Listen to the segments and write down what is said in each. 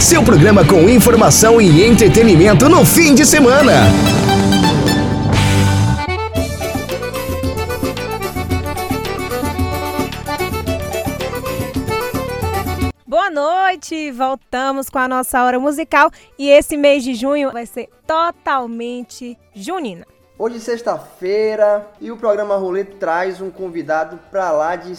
Seu programa com informação e entretenimento no fim de semana. Boa noite! Voltamos com a nossa hora musical e esse mês de junho vai ser totalmente junina. Hoje é sexta-feira e o programa Rolê traz um convidado pra lá de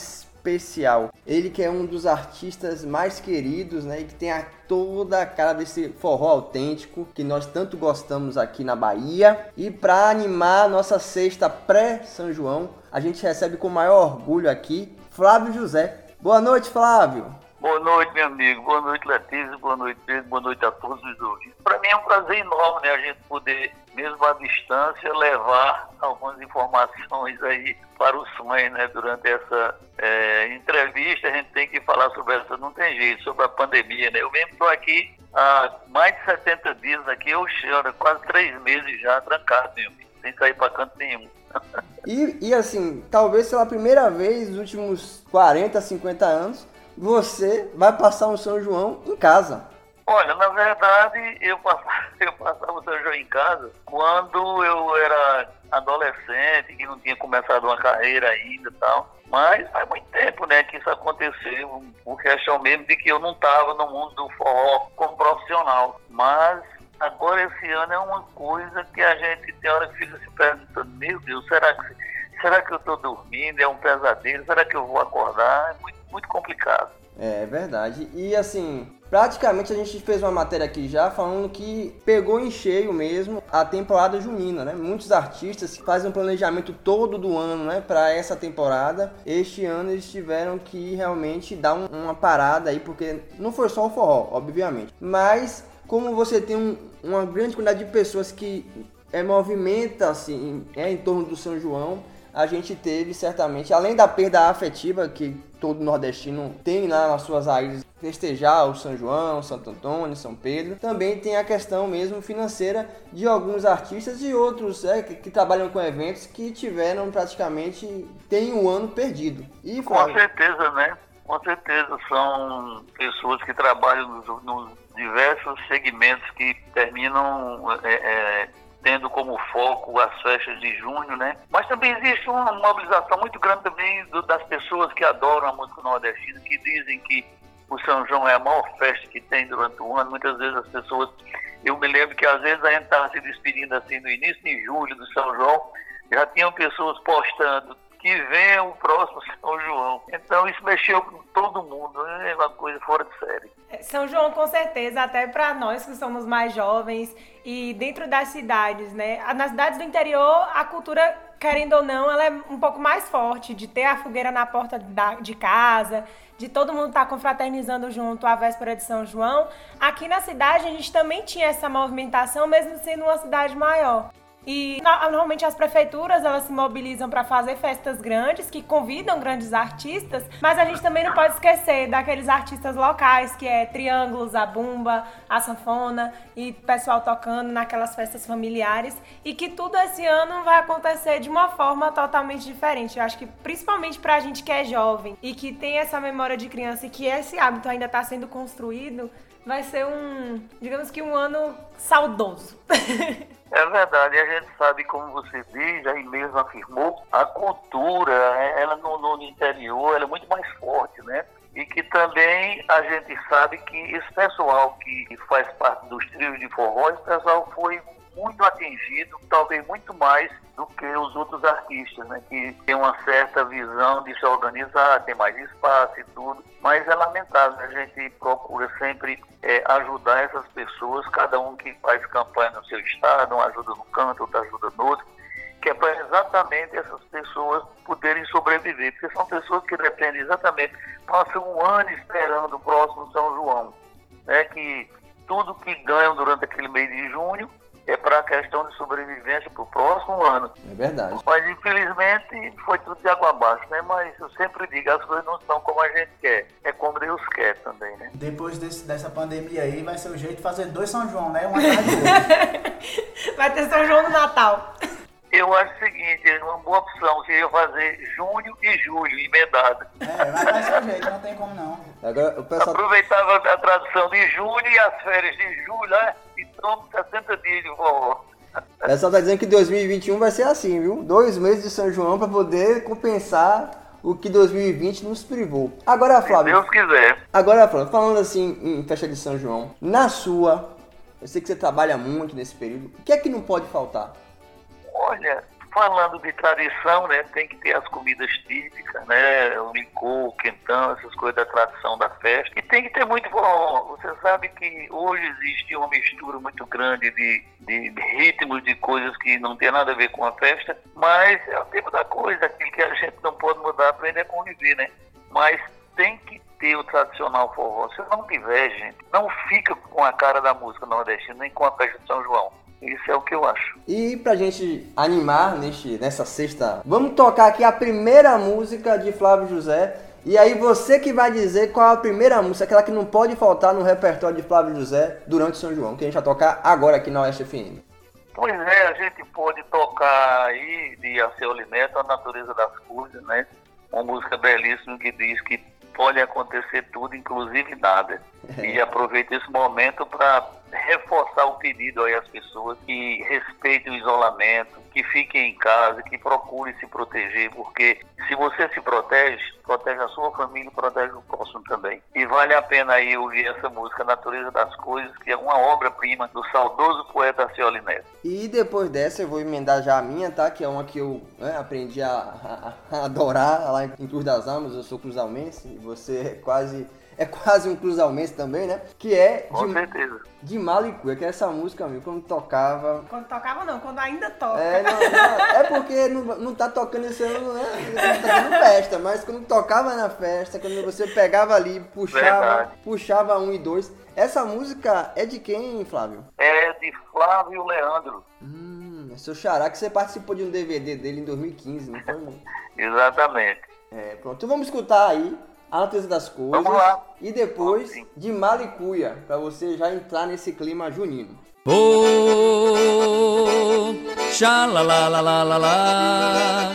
especial. Ele que é um dos artistas mais queridos, né, e que tem a, toda a cara desse forró autêntico que nós tanto gostamos aqui na Bahia. E para animar nossa sexta pré-São João, a gente recebe com maior orgulho aqui Flávio José. Boa noite, Flávio. Boa noite, meu amigo. Boa noite, Letícia. Boa noite, Pedro. Boa noite a todos os ouvintes. Para mim é um prazer enorme né, a gente poder, mesmo à distância, levar algumas informações aí para os sonhos, né? Durante essa é, entrevista, a gente tem que falar sobre essa, não tem jeito, sobre a pandemia, né? Eu mesmo estou aqui há mais de 70 dias aqui, eu choro, quase três meses já trancado, meu amigo, sem sair para canto nenhum. E, e assim, talvez pela primeira vez nos últimos 40, 50 anos, você vai passar um São João em casa. Olha, na verdade, eu passava, eu passava o São João em casa quando eu era adolescente, que não tinha começado uma carreira ainda e tal. Mas faz muito tempo, né, que isso aconteceu. O questão mesmo de que eu não estava no mundo do forró como profissional. Mas agora esse ano é uma coisa que a gente tem hora que fica se perguntando, meu Deus, será que, será que eu estou dormindo? É um pesadelo? Será que eu vou acordar? É muito, muito complicado. É verdade. E assim, praticamente a gente fez uma matéria aqui já falando que pegou em cheio mesmo a temporada junina, né? Muitos artistas fazem um planejamento todo do ano, né, para essa temporada. Este ano eles tiveram que realmente dar um, uma parada aí, porque não foi só o forró, obviamente. Mas como você tem um, uma grande quantidade de pessoas que é, movimenta assim, é, em torno do São João, a gente teve certamente, além da perda afetiva que todo nordestino tem lá nas suas raízes, festejar o São João, Santo Antônio, São Pedro, também tem a questão mesmo financeira de alguns artistas e outros é, que, que, trabalham com eventos que tiveram praticamente, tem um ano perdido. E, com certeza, né? Com certeza, são pessoas que trabalham nos, nos diversos segmentos que terminam é, é, tendo como foco as festas de junho, né? Mas também existe uma mobilização muito grande também do, das pessoas que adoram a música nordestina, que dizem que o São João é a maior festa que tem durante o ano. Muitas vezes as pessoas, eu me lembro que às vezes a gente estava se despedindo assim no início de julho do São João, já tinham pessoas postando que vem o próximo São João. Então isso mexeu com todo mundo, né? é uma coisa fora de série. É, São João, com certeza, até para nós que somos mais jovens e dentro das cidades, né? Nas cidades do interior, a cultura, querendo ou não, ela é um pouco mais forte, de ter a fogueira na porta da, de casa, de todo mundo estar tá confraternizando junto à véspera de São João. Aqui na cidade, a gente também tinha essa movimentação, mesmo sendo uma cidade maior. E normalmente as prefeituras elas se mobilizam para fazer festas grandes que convidam grandes artistas, mas a gente também não pode esquecer daqueles artistas locais que é Triângulos, a Bumba, a Sanfona e pessoal tocando naquelas festas familiares e que tudo esse ano vai acontecer de uma forma totalmente diferente. Eu acho que principalmente para a gente que é jovem e que tem essa memória de criança e que esse hábito ainda está sendo construído, vai ser um, digamos que um ano saudoso. É verdade, a gente sabe, como você diz, aí mesmo afirmou, a cultura, ela no, no interior, ela é muito mais forte, né? E que também a gente sabe que esse pessoal que faz parte dos trios de forró, esse pessoal foi muito atingido, talvez muito mais do que os outros artistas, né, que tem uma certa visão de se organizar, tem mais espaço e tudo, mas é lamentável, a gente procura sempre é, ajudar essas pessoas, cada um que faz campanha no seu estado, um ajuda no canto, outro ajuda no outro, que é para exatamente essas pessoas poderem sobreviver, porque são pessoas que dependem exatamente, passam um ano esperando o próximo São João, né, que tudo que ganham durante aquele mês de junho é para a questão de sobrevivência para o próximo ano. É verdade. Mas infelizmente foi tudo de água abaixo, né? Mas eu sempre digo, as coisas não são como a gente quer, é como Deus quer também, né? Depois desse, dessa pandemia aí, vai ser o jeito de fazer dois São João, né? Uma Vai ter São João no Natal. Eu acho o seguinte, uma boa opção seria fazer junho e julho, emendado. É, mas faz seu jeito, não tem como não. Agora o pessoal. Aproveitava a tradução de junho e as férias de julho, né? E tomo 60 dias de forró. O pessoal tá dizendo que 2021 vai ser assim, viu? Dois meses de São João para poder compensar o que 2020 nos privou. Agora, Se Flávio. Deus quiser. Agora, Flávio, falando assim em festa de São João, na sua, eu sei que você trabalha muito nesse período, o que é que não pode faltar? Olha, falando de tradição, né, tem que ter as comidas típicas, né, o licor, o quentão, essas coisas da tradição da festa. E tem que ter muito forró. Você sabe que hoje existe uma mistura muito grande de, de ritmos, de coisas que não tem nada a ver com a festa, mas é o tempo da coisa, aquilo que a gente não pode mudar, aprender a conviver, né? Mas tem que ter o tradicional forró. Se não tiver, gente, não fica com a cara da música nordestina, nem com a festa de São João. Isso é o que eu acho. E pra gente animar neste, nessa sexta, vamos tocar aqui a primeira música de Flávio José. E aí você que vai dizer qual é a primeira música, aquela que não pode faltar no repertório de Flávio José durante São João, que a gente vai tocar agora aqui na Oeste FM. Pois é, a gente pode tocar aí de Alceu Neto, A Natureza das Coisas, né? Uma música belíssima que diz que pode acontecer tudo, inclusive nada. E aproveito esse momento para reforçar o pedido aí às pessoas que respeitem o isolamento, que fiquem em casa, que procurem se proteger, porque se você se protege, protege a sua família e protege o próximo também. E vale a pena aí ouvir essa música Natureza das Coisas, que é uma obra-prima do saudoso poeta Cioli Neto. E depois dessa eu vou emendar já a minha, tá? Que é uma que eu né, aprendi a, a- a adorar lá em Cruz das Almas, eu sou cruzalmense, e você é quase, é quase um cruzalmense também, né? Que é Com de, certeza. de Malicuia, que é essa música, meu, quando tocava... Quando tocava não, quando ainda toca. É, não, não, é porque não, não tá tocando esse ano, né? Não tá tendo festa, mas quando tocava na festa, quando você pegava ali, puxava, Verdade. puxava um e dois. Essa música é de quem, Flávio? É de Flávio Leandro. Hum, é seu xará que você participou de um DVD dele em 2015, não foi? Exatamente. É, pronto. Então vamos escutar aí a natureza das coisas. Vamos lá. E depois de Malicuia, pra você já entrar nesse clima junino. Oh, sha la la la la la la.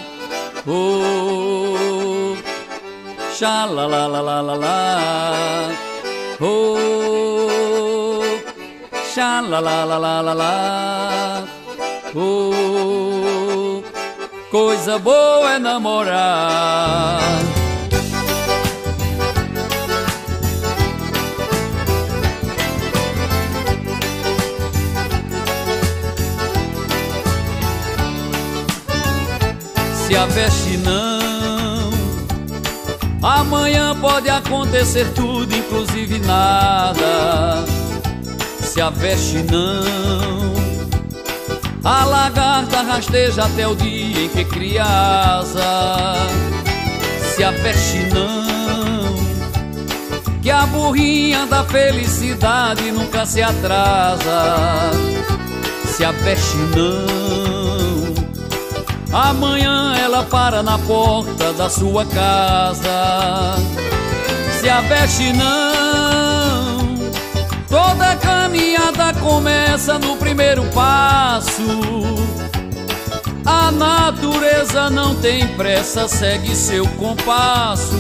Oh, sha la la la la la la. Oh, sha la la la la la la. Oh, coisa boa é namorar. Se a veste não. Amanhã pode acontecer tudo, inclusive nada. Se a veste não. A lagarta rasteja até o dia em que cria asa. Se a veste não. Que a burrinha da felicidade nunca se atrasa. Se a veste não. Amanhã ela para na porta da sua casa. Se a veste não, toda caminhada começa no primeiro passo. A natureza não tem pressa, segue seu compasso.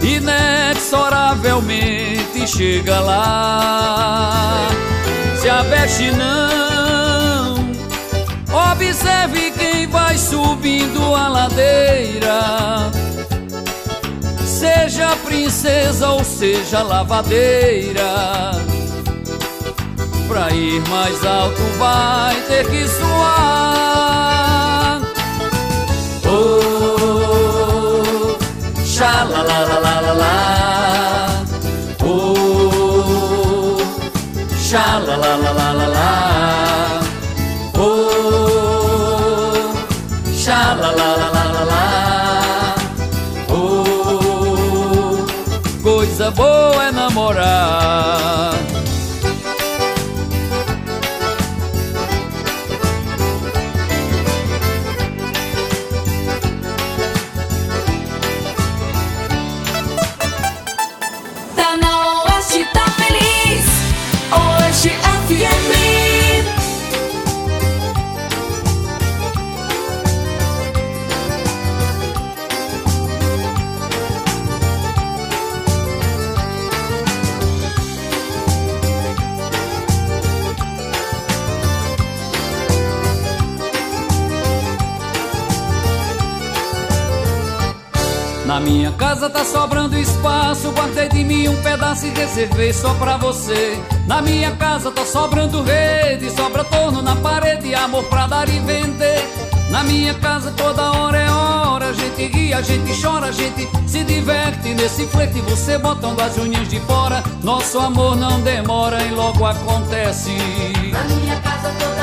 Inexoravelmente chega lá. Se a veste não, Observe quem vai subindo a ladeira. Seja princesa ou seja lavadeira. Pra ir mais alto vai ter que suar. Oh, xa la la la la la la. Oh, xa namorar. Casa tá sobrando espaço, guardei de mim um pedaço e reservei só pra você. Na minha casa tá sobrando rede, sobra torno na parede, amor pra dar e vender. Na minha casa toda hora é hora, a gente ri, a gente chora, a gente se diverte nesse flerte, você botando as unhas de fora. Nosso amor não demora e logo acontece. Na minha casa toda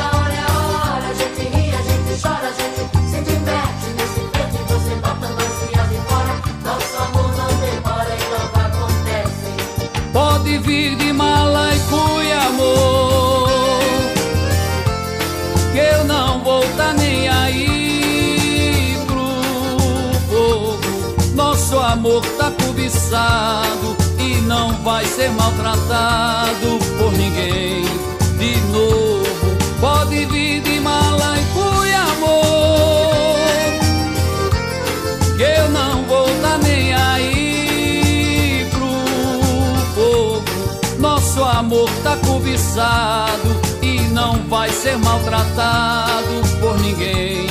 vir de mala e cuia, amor. Que eu não vou tá nem aí pro povo. Nosso amor tá cobiçado e não vai ser maltratado por ninguém de novo. Pode vir de amor tá cobiçado e não vai ser maltratado por ninguém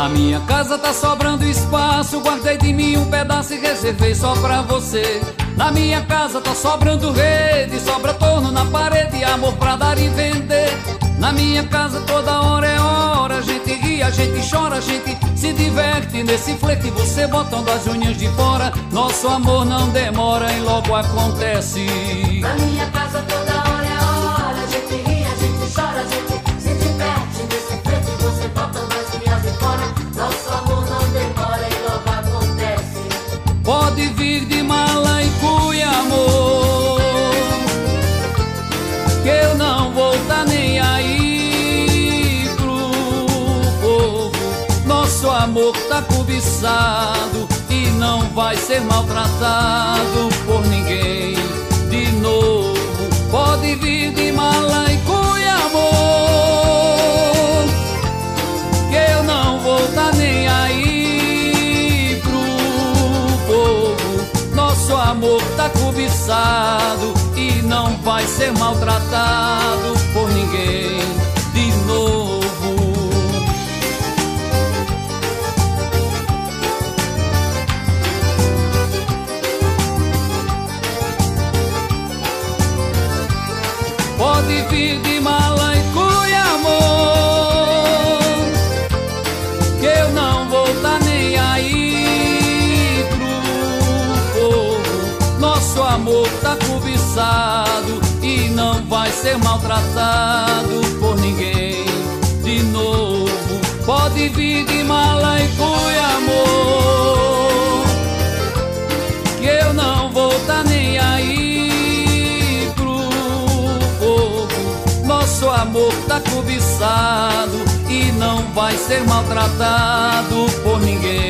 Na minha casa tá sobrando espaço, guardei de mim um pedaço e reservei só pra você. Na minha casa tá sobrando rede, sobra torno na parede, amor pra dar e vender. Na minha casa toda hora é hora, a gente ri, a gente chora, a gente se diverte nesse flerte, você botando as unhas de fora. Nosso amor não demora e logo acontece. Na minha casa toda amor tá cobiçado e não vai ser maltratado por ninguém de novo. Pode vir de mala e cuia, amor. Que eu não vou tá nem aí pro povo. Nosso amor tá cobiçado e não vai ser maltratado por ninguém cobiçado e não vai ser maltratado por ninguém de novo. Pode vir de mala e cuia, amor. Que eu não vou tá nem aí pro povo. Nosso amor tá cobiçado e não vai ser maltratado por ninguém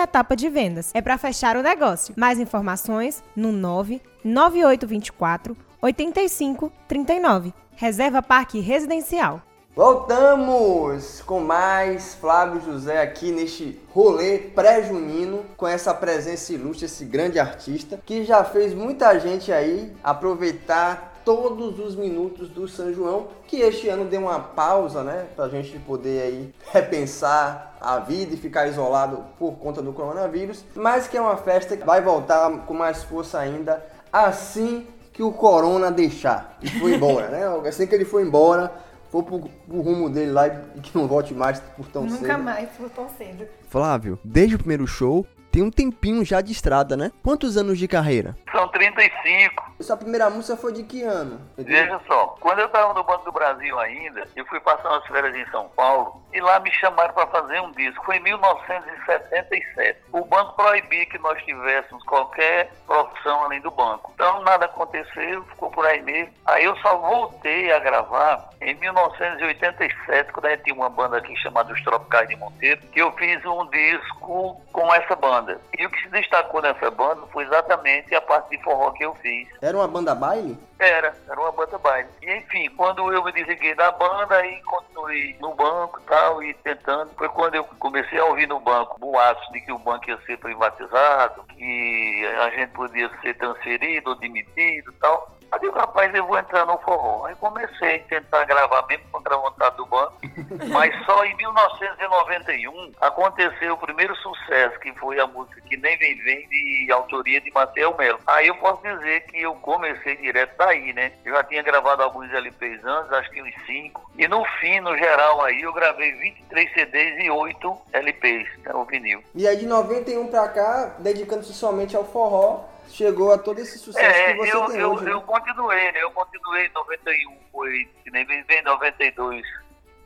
etapa de vendas. É para fechar o negócio. Mais informações no 9 9824 8539. Reserva Parque Residencial. Voltamos com mais Flávio José aqui neste rolê pré-junino com essa presença ilustre, esse grande artista que já fez muita gente aí aproveitar todos os minutos do São João, que este ano deu uma pausa, né, pra gente poder aí repensar a vida e ficar isolado por conta do coronavírus, mas que é uma festa que vai voltar com mais força ainda assim que o corona deixar e foi embora, né? Assim que ele foi embora, for pro, pro rumo dele lá e que não volte mais por tão cedo. Nunca mais por tão cedo. Flávio, desde o primeiro show, tem um tempinho já de estrada, né? Quantos anos de carreira? São 35. Sua primeira música foi de que ano? Veja só, quando eu estava no Banco do Brasil ainda, eu fui passar umas férias em São Paulo e lá me chamaram para fazer um disco. Foi em 1977. O banco proibia que nós tivéssemos qualquer profissão além do banco. Então nada aconteceu, ficou por aí mesmo. Aí eu só voltei a gravar em 1987, quando a gente tinha uma banda aqui chamada Os Tropicais de Monteiro, que eu fiz um disco com essa banda. E o que se destacou nessa banda foi exatamente a parte de forró que eu fiz. Era uma banda baile? Era, era uma banda baile. E enfim, quando eu me desliguei da banda, aí continuei no banco e tal, e tentando. Foi quando eu comecei a ouvir no banco boatos de que o banco ia ser privatizado, que a gente podia ser transferido ou demitido e tal. Aí eu digo, rapaz, eu vou entrar no forró. Aí comecei a tentar gravar mesmo contra a vontade do banco. Mas só em 1991 aconteceu o primeiro sucesso, que foi a música Que Nem Vem Vem, de autoria de Matheus Melo. Aí eu posso dizer que eu comecei direto daí, né? Eu já tinha gravado alguns LPs antes, acho que uns 5. E no fim, no geral, aí eu gravei 23 CDs e 8 LPs, né, o vinil. E aí de 91 pra cá, dedicando-se somente ao forró, chegou a todo esse sucesso É, que você eu, tem eu, hoje, né? eu continuei, né? Eu continuei em 91, foi que nem vem vem, 92.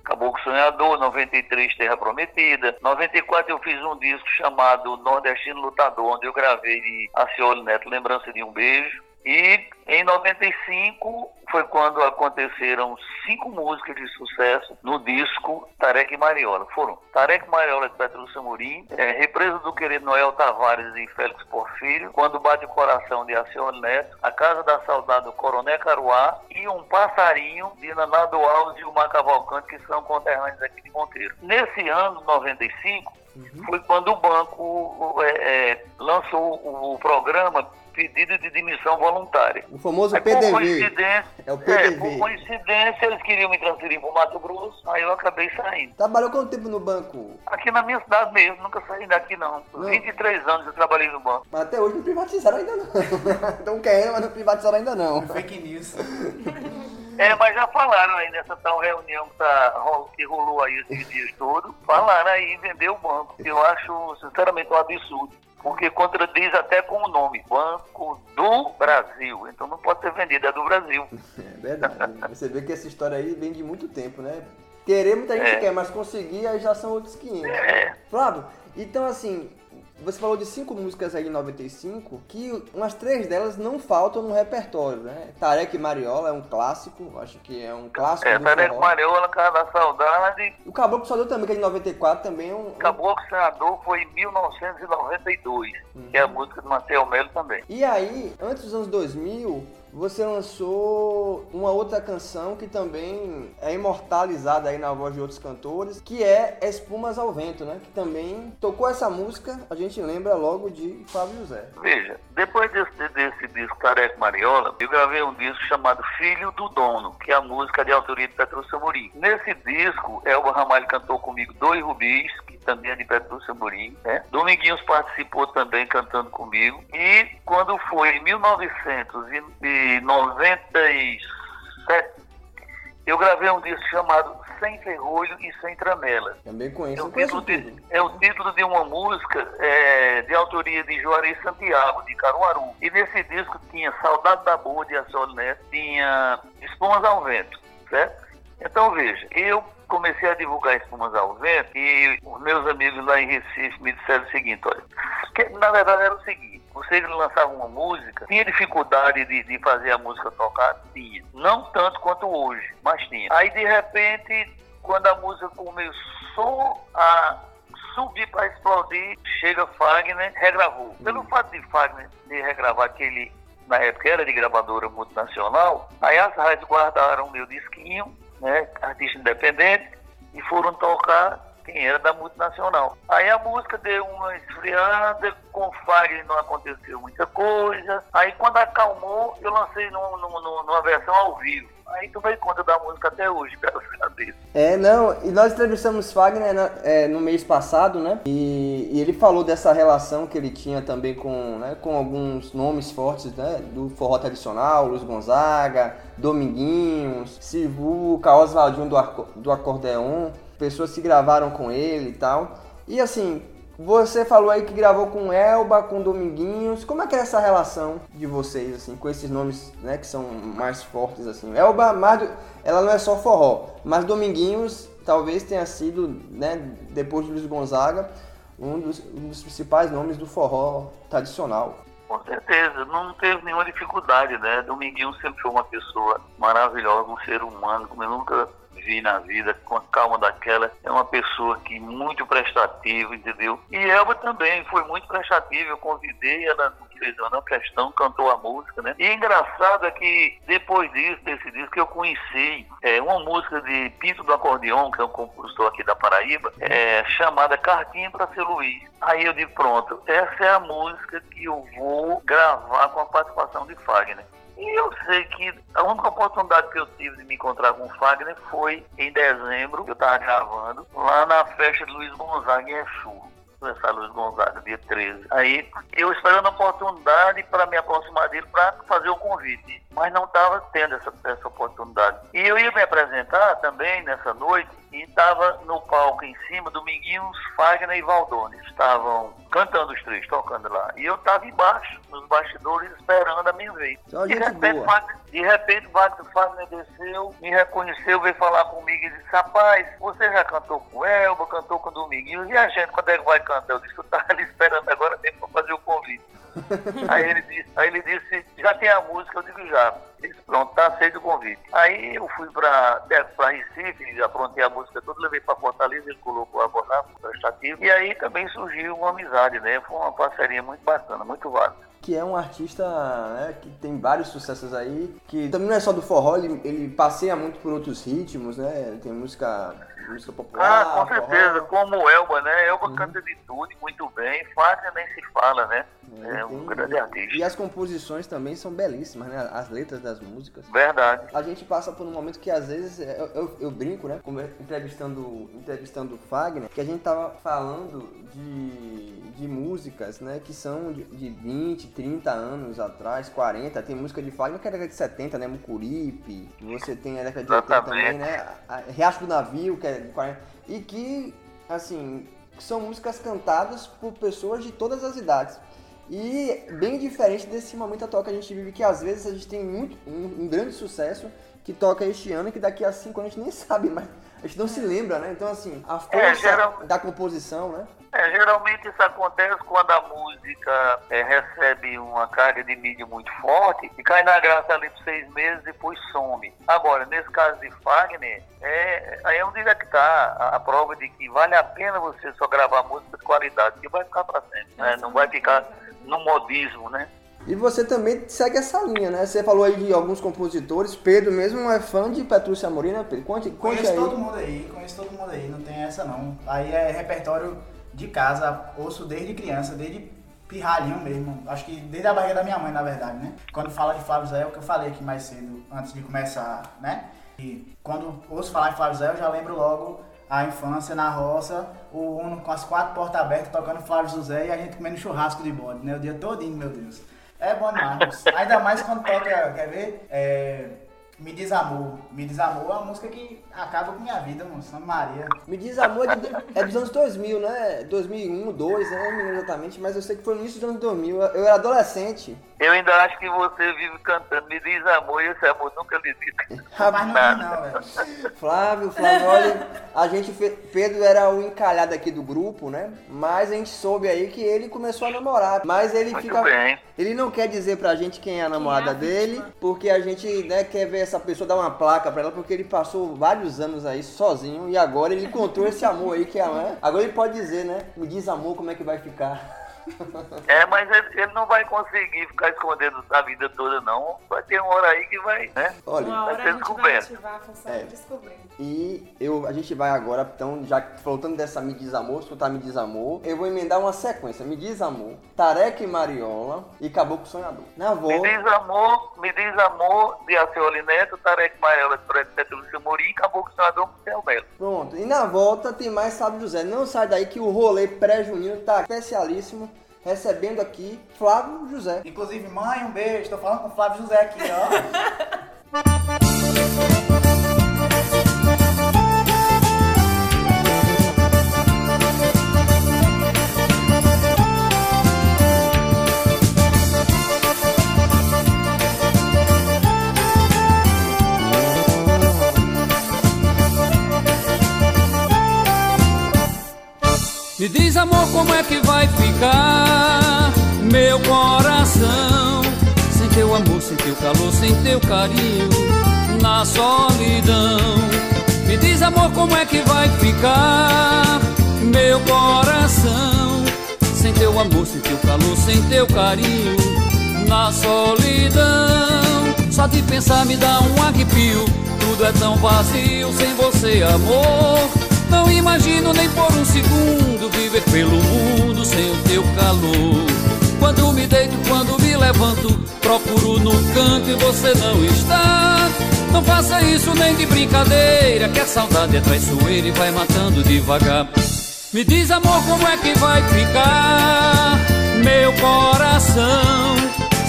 Caboclo Sonhador, 93 Terra Prometida. 94 eu fiz um disco chamado Nordestino Lutador, onde eu gravei de Acioli Neto, Lembrança de um Beijo. E em 95 foi quando aconteceram cinco músicas de sucesso no disco Tarek e Mariola. Foram Tarek e Mariola de Petrúcio Amorim, é, Represa do Querido Noel Tavares e Félix Porfírio, Quando Bate o Coração de Acione Neto, A Casa da Saudade do Coroné Caruá e Um Passarinho de Nanado Alves e o Cavalcante, que são conterrâneos aqui de Monteiro. Nesse ano, 95, foi quando o banco é, é, lançou o, o programa Pedido de Demissão Voluntária. O famoso Aí, por PDV. coincidência, É o é, PDV. por coincidência, eles queriam me transferir para o Mato Grosso, aí eu acabei saindo. Trabalhou quanto tempo no banco? Aqui na minha cidade mesmo, nunca saí daqui não. Não. 23 anos eu trabalhei no banco. Mas até hoje não privatizaram ainda não. Estão querendo, mas não privatizaram ainda não. Fake news. É, mas já falaram aí nessa tal reunião que, tá, que rolou aí esses dias todos, falaram aí em vender o banco. Eu acho, sinceramente, um absurdo. Porque contradiz até com o nome, Banco do Brasil. Então não pode ser vendido, é do Brasil. É verdade. Você vê que essa história aí vem de muito tempo, né? Querer muita gente É. quer, mas conseguir aí já são outros 500. É. Flávio, então assim, você falou de cinco músicas aí em 95, que umas três delas não faltam no repertório, né? Tarek Mariola é um clássico, acho que é um clássico É, Tarek. Mariola, Casa da Saudade, O Caboclo Salou também, que é de 94, também é um... Caboclo Senador foi em 1992, que é a música do Matheus Melo também. E aí, antes dos anos 2000, você lançou uma outra canção que também é imortalizada aí na voz de outros cantores, que é Espumas ao Vento, né? Que também tocou essa música, a gente lembra logo de Flávio José. Veja, depois desse, desse disco Tarek Mariola, eu gravei um disco chamado Filho do Dono, que é a música de autoria de Petrúcio Amorim. Nesse disco, Elba Ramalho cantou comigo Dois Rubis, também é de Petrúcio Amorim, né? Dominguinhos participou também cantando comigo. E quando foi em 1997, eu gravei um disco chamado Sem Ferrolho e Sem Tramela. Também É conheço, o, eu conheço título de, é o título de uma música é, de autoria de Juarez Santiago, de Caruaru. E nesse disco tinha Saudade da Boa, de Assol Neto, tinha Espumas ao Vento, certo? Então veja, eu comecei a divulgar Espumas ao Vento e os meus amigos lá em Recife me disseram o seguinte, olha, que, na verdade era o seguinte, você lançava uma música, tinha dificuldade de, de fazer a música tocar? Tinha. Não tanto quanto hoje, mas tinha. Aí de repente, quando a música começou a subir para explodir, chega Fagner, regravou. Pelo fato de Fagner de regravar aquele, na época era de gravadora multinacional, aí as rádios guardaram o meu disquinho, né, artista independente, e foram tocar quem era da multinacional. Aí a música deu uma esfriada, com o Fagner não aconteceu muita coisa. Aí quando acalmou, eu lancei num- num- num- numa versão ao vivo. Aí tomei conta da música até hoje, graças a. É, não, e nós entrevistamos Fagner na- é, no mês passado, né? E, e ele falou dessa relação que ele tinha também com, né, com alguns nomes fortes, né? Do forró tradicional, Luiz Gonzaga, Dominguinhos, Sivuca, Oswaldinho do, do acordeon, pessoas que gravaram com ele e tal. E assim, você falou aí que gravou com Elba, com Dominguinhos. Como é que é essa relação de vocês, assim, com esses nomes, né, que são mais fortes, assim? Elba, mais ela não é só forró, mas Dominguinhos talvez tenha sido, né, depois de Luiz Gonzaga, um dos, um dos principais nomes do forró tradicional. Com certeza, não teve nenhuma dificuldade, né? Dominguinho sempre foi uma pessoa maravilhosa, um ser humano, como eu nunca vi na vida, com a calma daquela. É uma pessoa que muito prestativa, entendeu? E Elba também foi muito prestativa, eu convidei ela fez uma questão, cantou a música, né? E engraçado é que depois disso, desse disco, eu conheci é, uma música de Pinto do Acordeon, que é um compositor aqui da Paraíba, é, chamada Cartinha para Ser Luiz. Aí eu digo, pronto, essa é a música que eu vou gravar com a participação de Fagner. E eu sei que a única oportunidade que eu tive de me encontrar com o Fagner foi em dezembro, que eu estava gravando, lá na festa de Luiz Gonzaga em Exu. Essa Luiz Gonzaga, dia 13. Aí eu esperando a oportunidade para me aproximar dele para fazer o convite. Mas não estava tendo essa, essa oportunidade. E eu ia me apresentar também nessa noite e estava no palco em cima, Dominguinhos, Fagner e Valdone. Estavam cantando os três, tocando lá. E eu estava embaixo, nos bastidores, esperando a minha vez. Só De repente. Fagner, de repente, Wagner Fagner desceu, me reconheceu, veio falar comigo e disse: Rapaz, você já cantou com Elba, cantou com Dominguinhos, e a gente, quando é que vai cantar? Eu disse eu estava ali esperando agora mesmo para fazer o convite. aí, ele disse, aí ele disse: Já tem a música? Eu digo: Já. Ele disse: Pronto, tá aceito o convite. Aí eu fui para Recife, aprontei a música toda, levei para Fortaleza, ele colocou a lá, prestativo. E aí também surgiu uma amizade, né? Foi uma parceria muito bacana, muito válida. que é um artista né, que tem vários sucessos aí, que também não é só do forró, ele, ele passeia muito por outros ritmos, né? Tem música, música popular. Ah, com forró. certeza, como o Elba, né? Elba canta de tudo, muito bem, Fagner nem se fala, né? É um tem- grande artista. E as composições também são belíssimas, né? As letras das músicas. Verdade. A gente passa por um momento que às vezes é, eu, eu, eu brinco, né? como Entrevistando, entrevistando o Fagner, que a gente tava falando de, de músicas, né? Que são de, de 20, 30 anos atrás, 40. Tem música de Fagner que é da década de 70, né? Mucuripe. Você tem a década de 80 também, Exatamente. né? Riacho do Navio, que é de 40. E que, assim, são músicas cantadas por pessoas de todas as idades. E bem diferente desse momento atual que a gente vive, que às vezes a gente tem muito, um, um grande sucesso que toca este ano e que daqui a cinco anos a gente nem sabe, mas a gente não se lembra, né? Então, assim, a força geral- da composição, né? É, geralmente isso acontece quando a música é, recebe uma carga de mídia muito forte e cai na graça ali por seis meses e depois some. Agora, nesse caso de Fagner, é, aí é onde é que está a, a prova de que vale a pena você só gravar música de qualidade, que vai ficar para sempre, né? Não vai ficar no modismo, né? E você também segue essa linha, né? Você falou aí de alguns compositores. Pedro mesmo é fã de Petrúcia Amorim, né, Pedro? Conte, conte Conheço aí. todo mundo aí, conheço todo mundo aí, não tem essa não. Aí é repertório de casa, ouço desde criança, desde pirralhinho mesmo. Acho que desde a barriga da minha mãe, na verdade, né? Quando fala de Flávio Zé, é o que eu falei aqui mais cedo, antes de começar, né? E quando ouço falar em Flávio Zé, eu já lembro logo a infância na roça, o Uno com as quatro portas abertas, tocando Flávio José e a gente comendo churrasco de bode, né? O dia todinho, meu Deus. É bom demais. Ainda mais quando toca, quer ver? É, Me Diz Amor. Me Diz Amor é uma música que acaba com minha vida, moço. Santa Maria. Me diz amor, é, de- é dos anos 2000, né? 2001, 2002, eu não me lembro exatamente, mas eu sei que foi no início dos anos 2000. Eu era adolescente. Eu ainda acho que você vive cantando, me diz amor, e esse amor nunca lhe disse. Mas não não, velho. Flávio, Flávio, olha, a gente, fe- Pedro era o encalhado aqui do grupo, né? Mas a gente soube aí que ele começou a namorar. Mas ele Muito fica. bem. Ele não quer dizer pra gente quem é a namorada dele, porque a gente né, quer ver essa pessoa dar uma placa pra ela, porque ele passou vários anos aí sozinho e agora ele encontrou esse amor aí que é, né? Agora ele pode dizer, né? Me diz amor, como é que vai ficar? É, mas ele, não vai conseguir ficar escondendo a vida toda, não. Vai ter uma hora aí que vai, né? Olha, Uma vai hora ser a gente vai descoberto. ativar É. de descobrir. E eu, a gente vai agora, então, já faltando dessa Me Diz Amor, escutar Me Diz Amor, eu vou emendar uma sequência. Me Diz Amor, Tareca e Mariola e Caboclo Sonhador. Na Me volta, diz amor, me diz amor de Alcioli Neto, Tarek Maiola, Preto Lúcio Morim, Caboclo Senador, Céu Belo. pronto. E na volta tem mais Sábio José. Não sai daí que o rolê pré-junino tá especialíssimo, recebendo aqui Flávio José. Inclusive, mãe, um beijo. Tô falando com o Flávio José aqui, ó. Me diz, amor, como é que vai ficar meu coração sem teu amor, sem teu calor, sem teu carinho na solidão. Me diz, amor, como é que vai ficar meu coração sem teu amor, sem teu calor, sem teu carinho na solidão. Só de pensar me dá um arrepio, tudo é tão vazio sem você, amor. Não imagino nem por um segundo viver pelo mundo sem o teu calor. Quando me deito, quando me levanto, procuro no canto e você não está. Não faça isso nem de brincadeira, que a saudade é traiçoeira e vai matando devagar. Me diz, amor, como é que vai ficar meu coração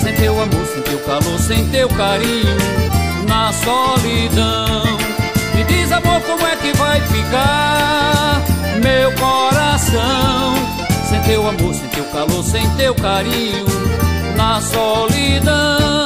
sem teu amor, sem teu calor, sem teu carinho na solidão. Diz, amor, como é que vai ficar meu coração sem teu amor, sem teu calor, sem teu carinho na solidão.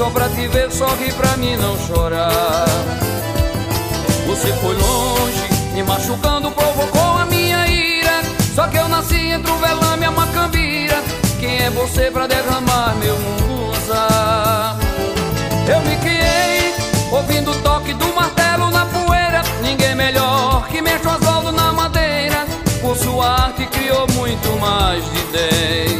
Só pra te ver, sorri pra mim não chorar. Você foi longe, me machucando, provocou a minha ira. Só que eu nasci entre o velame e a macambira. Quem é você pra derramar meu musa? Eu me criei ouvindo o toque do martelo na poeira. Ninguém melhor que mexe o asfalto na madeira. Por sua arte criou muito mais de dez.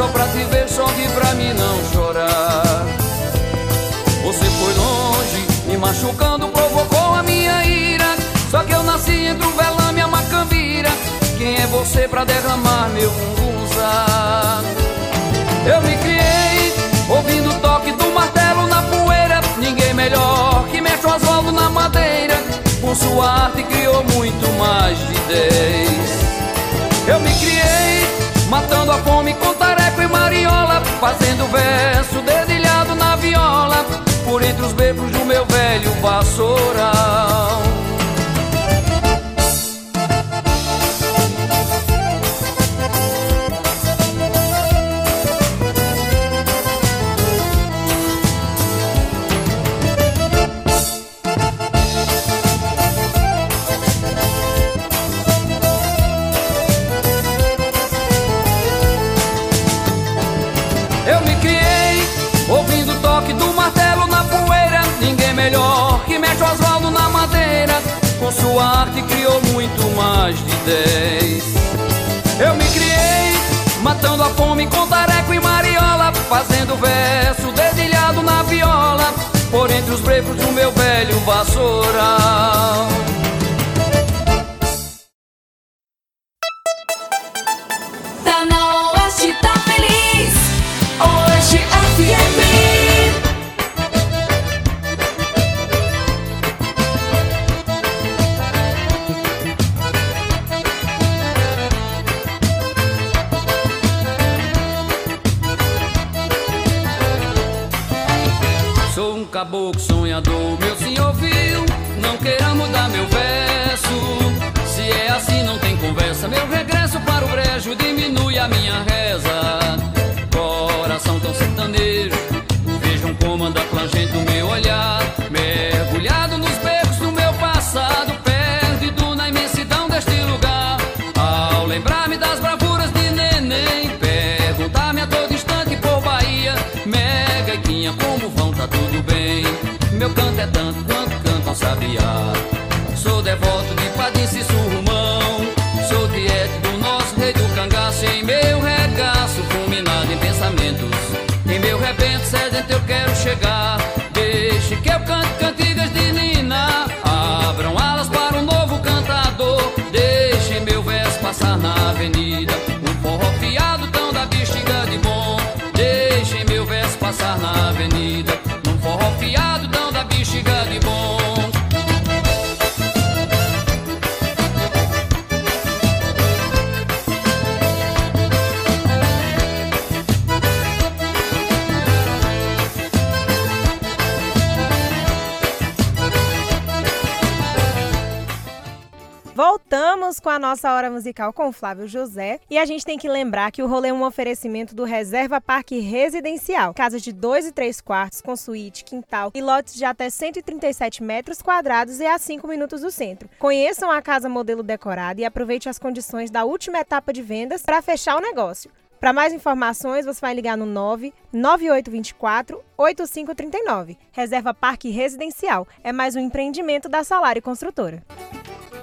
Só pra te ver, sorri pra mim não chorar. machucando provocou a minha ira. Só que eu nasci entre um velame e a macambira. Quem é você pra derramar meu mungunzá? Eu me criei ouvindo o toque do martelo na poeira. Ninguém melhor que mexe o Oswaldo na madeira. Com sua arte criou muito mais de dez. Eu me criei matando a fome com tareco e mariola, fazendo verso dedilhado na viola, por entre os becos do meu velho vassoural. Eu me criei matando a fome com tareco e mariola, fazendo verso dedilhado na viola, por entre os brecos do meu velho vassoural. Canta nossa hora musical com Flávio José. E a gente tem que lembrar que o rolê é um oferecimento do Reserva Parque Residencial. Casas de 2 e 3 quartos, com suíte, quintal e lotes de até 137 metros quadrados e a 5 minutos do centro. Conheçam a casa modelo decorada e aproveite as condições da última etapa de vendas para fechar o negócio. Para mais informações, você vai ligar no 9 9824 8539. Reserva Parque Residencial. É mais um empreendimento da Salário Construtora.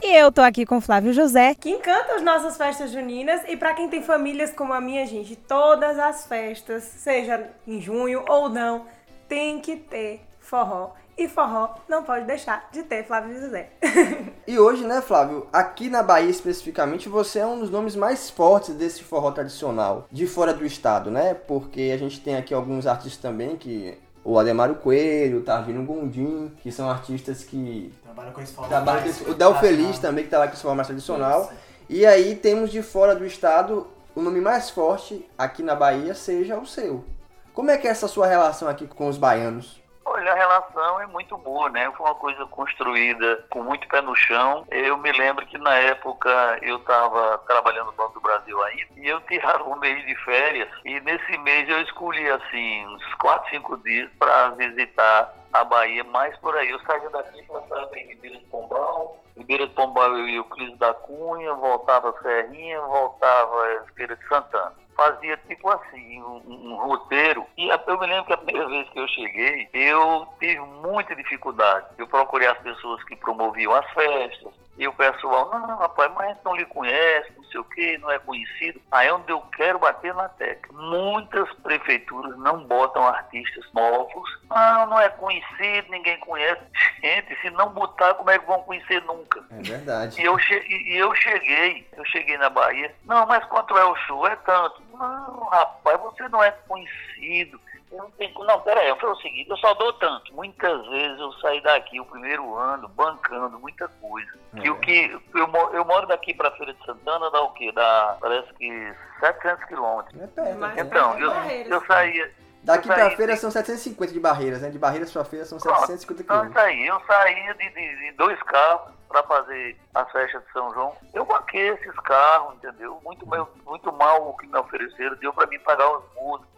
E eu tô aqui com o Flávio José, que encanta as nossas festas juninas. E para quem tem famílias como a minha, gente, todas as festas, seja em junho ou não, tem que ter forró. E forró não pode deixar de ter Flávio José. E hoje, né, Flávio, aqui na Bahia especificamente, você é um dos nomes mais fortes desse forró tradicional, de fora do estado, né? Porque a gente tem aqui alguns artistas também, que o Ademário Coelho, o Tarvino Gondim, que são artistas que Trabalha com esse forró trabalham com mais esse, o Del Feliz também, que tá lá com esse forró mais tradicional. E aí temos de fora do estado o nome mais forte aqui na Bahia seja o seu. Como é que é essa sua relação aqui com os baianos? Olha, a relação é muito boa, né? Foi uma coisa construída com muito pé no chão. Eu me lembro que na época eu estava trabalhando no Banco do Brasil ainda e eu tirava um mês de férias e nesse mês eu escolhi assim uns 4, 5 dias para visitar a Bahia mais por aí. Eu saía daqui, passava em Ribeira de Pombal, Ribeira de Pombal eu ia Euclides da Cunha, voltava a Serrinha, voltava a Feira de Santana fazia tipo assim, um, um roteiro. E eu me lembro que a primeira vez que eu cheguei, eu tive muita dificuldade. Eu procurei as pessoas que promoviam as festas. E o pessoal, não, rapaz, mas a gente não lhe conhece, não sei o que, não é conhecido. Aí é onde eu quero bater na tecla. Muitas prefeituras não botam artistas novos. Não, não é conhecido, ninguém conhece. gente, se não botar, como é que vão conhecer nunca? É verdade. E eu, che- e eu cheguei, eu cheguei na Bahia. Não, mas quanto é o show? É tanto. Não, rapaz, você não é conhecido. Eu não tenho. Não, peraí, eu falei o seguinte, eu só dou tanto. Muitas vezes eu saí daqui o primeiro ano bancando muita coisa. Que É. o que. Eu, eu moro daqui pra Feira de Santana, dá o quê? Dá parece que 700 quilômetros. É perto. Mas- né? Então, eu, Barreiras. eu saía. Daqui pra saí- feira são 750 de barreiras, né? De barreiras pra feira são Pronto. 750 Então, quilômetros. isso aí. Eu saía de, de- de dois carros para fazer a festa de São João. Eu banquei esses carros, entendeu? Muito, mal- muito mal o que me ofereceram. Deu para mim pagar os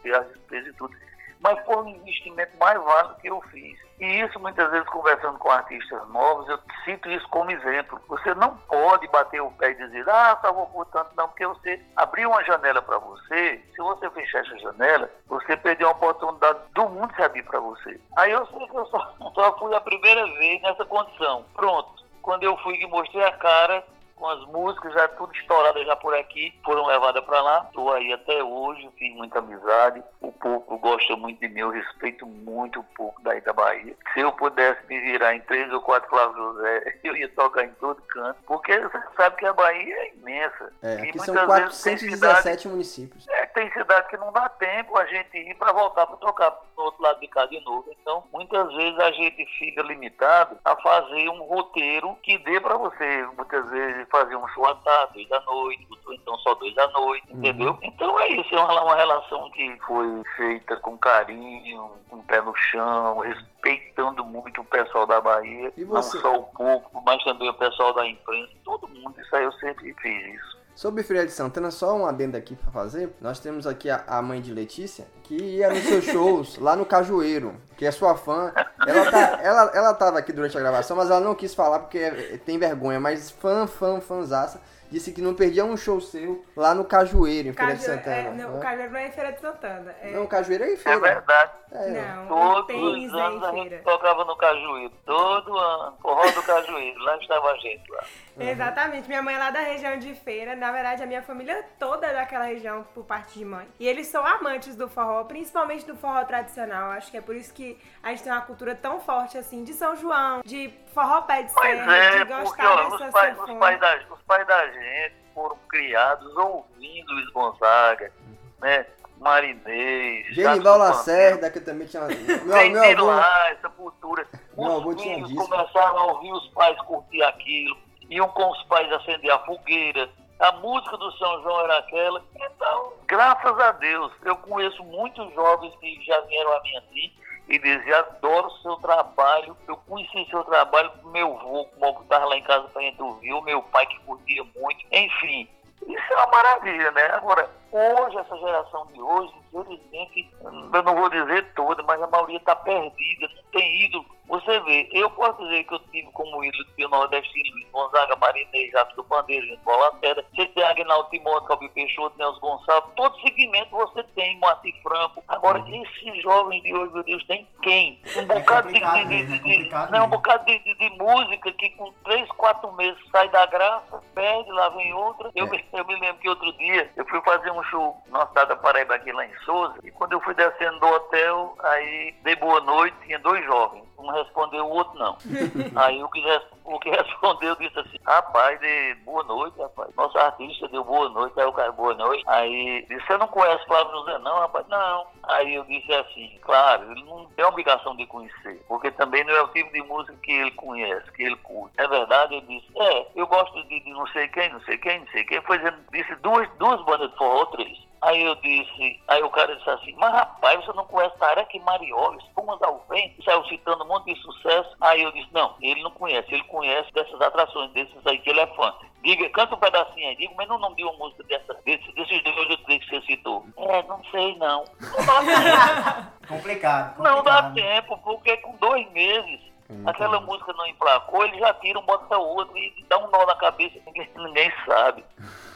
ter as despesas e tudo. Mas foi um investimento mais válido que eu fiz. E isso, muitas vezes, conversando com artistas novos, eu cito isso como exemplo. Você não pode bater o pé e dizer, ah, só vou por tanto, não, porque você abriu uma janela para você, se você fechar essa janela, você perdeu a oportunidade do mundo se abrir para você. Aí eu sei que eu só, só fui a primeira vez nessa condição. Pronto. Quando eu fui que mostrei a cara, com as músicas já tudo estouradas já por aqui, foram levadas para lá. Estou aí até hoje, fiz muita amizade. O povo gosta muito de mim, eu respeito muito o povo daí da Bahia. Se eu pudesse me virar em três ou quatro Flávio José, eu ia tocar em todo canto, porque você sabe que a Bahia é imensa. É, aqui são muitas vezes tem cidade 417 municípios. é, tem cidade que não dá tempo a gente ir para voltar para tocar no outro lado de cá de novo. Então, muitas vezes a gente fica limitado a fazer um roteiro que dê para você, muitas vezes, fazer um show à tarde, dois da noite, ou então só dois da noite, entendeu? Então é isso, é uma, uma relação que foi feita com carinho, com o pé no chão, respeitando muito o pessoal da Bahia, não só o público, mas também o pessoal da imprensa, todo mundo. Isso aí eu sempre fiz isso. Sobre Feira de Santana, só um adendo aqui pra fazer. Nós temos aqui a, a mãe de Letícia, que ia nos seus shows lá no Cajueiro, que é sua fã. Ela, tá, ela, ela tava aqui durante a gravação, mas ela não quis falar porque tem vergonha. Mas fã, fã, fãzaça, disse que não perdia um show seu lá no Cajueiro, em Feira de Caju- Santana. é, não, o Hã? Cajueiro não é em Feira de Santana. É, Não, o Cajueiro é em É feira. verdade. É. não, o Todos tênis os é anos a gente feira. tocava no Cajueiro. Todo ano. Forró do Cajueiro. Lá estava a gente lá. Exatamente. Minha mãe é lá da região de Feira. Na verdade, a minha família toda é daquela região por parte de mãe. E eles são amantes do forró, principalmente do forró tradicional. Acho que é por isso que a gente tem uma cultura tão forte assim de São João, de forró pé de Pois serra, é, de porque ó, os, pais, os, pais da, os pais da gente foram criados ouvindo Luiz Gonzaga, né? Marinês, Genival Lacerda, que também tinha. Meu, meu avô. lá, essa cultura. Meu avô Os tinha filhos disco. começaram a ouvir os pais curtir aquilo, iam com os pais acender a fogueira. A música do São João era aquela. Então, graças a Deus, eu conheço muitos jovens que já vieram a mim assim e diziam, adoro o seu trabalho, eu conheci seu trabalho do meu avô, como estava lá em casa para gente ouvir, o meu pai que curtia muito, enfim. Isso é uma maravilha, né? Agora, hoje, essa geração de hoje, infelizmente, eu não vou dizer toda, mas a maioria está perdida, não tem ídolo. Você vê, eu posso dizer que eu tive como ídolo de nordestino, Gonzaga, Marinês, Jato do Bandeira, Gente Bola Lacerda, você tem Agnaldo Timóteo, Calbi Peixoto, Nelson Gonçalves, todo segmento você tem, Moacir Franco. Agora, esses jovens de hoje, meu Deus, tem quem? Um bocado de, complicado de, de, é de- complicado não, um bocado de, de- de música que com três, quatro meses sai da graça, perde, lá vem outra. Eu, É. me, eu me lembro que outro dia eu fui fazer um show na cidade da Paraíba aqui lá em Souza, e quando eu fui descendo do hotel, aí dei boa noite, tinha dois jovens. Um respondeu, o outro não. aí o que, o que respondeu disse assim, rapaz, de boa noite, rapaz. Nosso artista deu boa noite, aí o cara, boa noite. Aí disse, você não conhece Flávio José, não, rapaz? Não. Aí eu disse assim, claro, ele não tem obrigação de conhecer, porque também não é o tipo de música que ele conhece, que ele curte. É verdade? Ele disse, é, eu gosto de, de não sei quem, não sei quem, não sei quem. Foi dizendo, disse duas, duas bandas de forró, três. Aí eu disse, aí o cara disse assim, mas rapaz, você não conhece Tarek Mariola, Espumas ao Vento, saiu citando um monte de sucesso. Aí eu disse, não, ele não conhece, ele conhece dessas atrações, desses aí que ele é fã. Diga, canta um pedacinho aí, diga, mas não nome de uma música dessa, desse, desses dois que você citou. É, não sei não. Não dá tempo, Complicado. não dá complicado. tempo, porque com dois meses, aquela música não emplacou, ele já tira um, bota outro e dá um nó na cabeça, ninguém, ninguém sabe.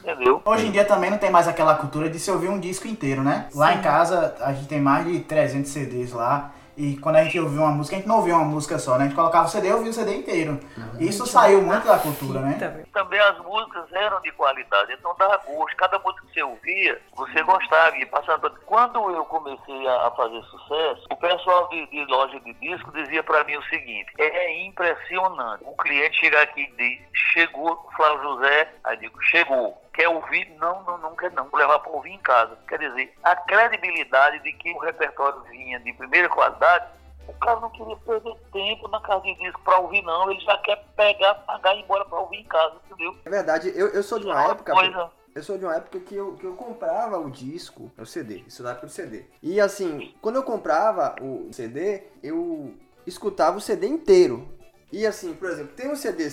Entendeu? Hoje em dia também não tem mais aquela cultura de se ouvir um disco inteiro, né? Lá em casa a gente tem mais de 300 CDs lá. E quando a gente ouvia uma música, a gente não ouvia uma música só, né? A gente colocava o CD e ouvia o CD inteiro. Isso saiu muito da cultura, né? Também. Também as músicas eram de qualidade, então dava gosto. Cada música que você ouvia, você gostava. E passava... Quando eu comecei a, fazer sucesso, o pessoal de, de loja de disco dizia pra mim o seguinte: é impressionante. O cliente chega aqui e diz: chegou Flávio José, aí digo: chegou. Quer ouvir? Não, não, não quer não. Vou levar para ouvir em casa. Quer dizer, a credibilidade de que o repertório vinha de primeira qualidade, o cara não queria perder tempo na casa de disco para ouvir, não. Ele já quer pegar, pagar e ir embora para ouvir em casa, entendeu? É verdade, eu, eu sou de uma É época. coisa- Eu sou de uma época que eu, que eu comprava o disco, o CD, isso da época do CD. E assim, quando eu comprava o CD, eu escutava o CD inteiro. E assim, por exemplo, tem um CD,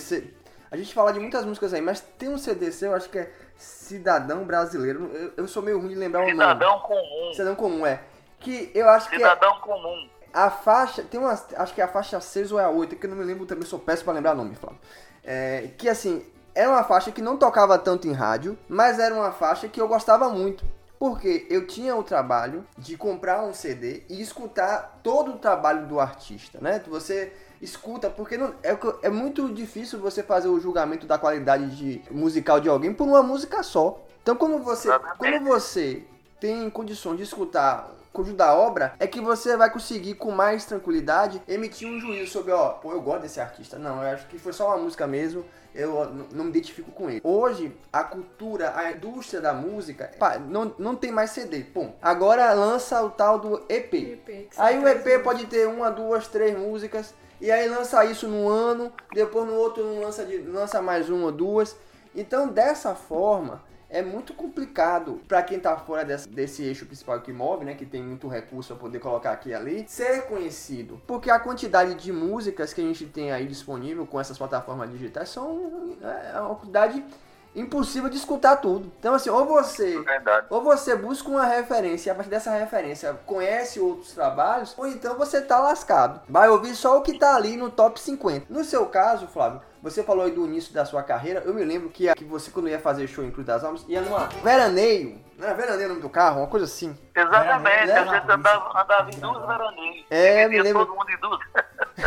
a gente fala de muitas músicas aí, mas tem um CD seu, eu acho que é Cidadão Brasileiro. Eu, eu sou meio ruim de lembrar o nome. Cidadão comum. Cidadão Comum, é. Que eu acho que é Cidadão comum. a faixa, tem uma, acho que é a faixa 6 ou é a 8, que eu não me lembro também, sou péssimo pra lembrar nome, Flávio. É, que assim, era uma faixa que não tocava tanto em rádio, mas era uma faixa que eu gostava muito. Porque eu tinha o trabalho de comprar um CD e escutar todo o trabalho do artista, né? Você escuta, porque não, é, é muito difícil você fazer o julgamento da qualidade de, musical de alguém por uma música só. Então quando você, quando você tem condições de escutar o conjunto da obra, é que você vai conseguir com mais tranquilidade emitir um juízo sobre, ó, pô, eu gosto desse artista. Não, eu acho que foi só uma música mesmo, eu não me identifico com ele. Hoje, a cultura, a indústria da música, pá, não, não tem mais CD. Pô, agora lança o tal do EP. EP, Aí o EP pode ter uma, duas, três músicas. E aí lança isso num ano, depois no outro lança, de, lança mais uma ou duas. Então, dessa forma, é muito complicado para quem tá fora desse, desse eixo principal que move, né? Que tem muito recurso para poder colocar aqui e ali, ser conhecido. Porque a quantidade de músicas que a gente tem aí disponível com essas plataformas digitais são é uma quantidade impossível de escutar tudo. Então, assim, ou você Verdade. ou você busca uma referência e a partir dessa referência conhece outros trabalhos, ou então você tá lascado. Vai ouvir só o que tá ali no top 50. No seu caso, Flávio, você falou aí do início da sua carreira. Eu me lembro que, que você, quando ia fazer show em Cruz das Almas, ia numa veraneio. Não era veraneio o nome do carro? Uma coisa assim. Exatamente, Era- a gente andava, andava em duas veraneias. É, me lembro. todo mundo em duas.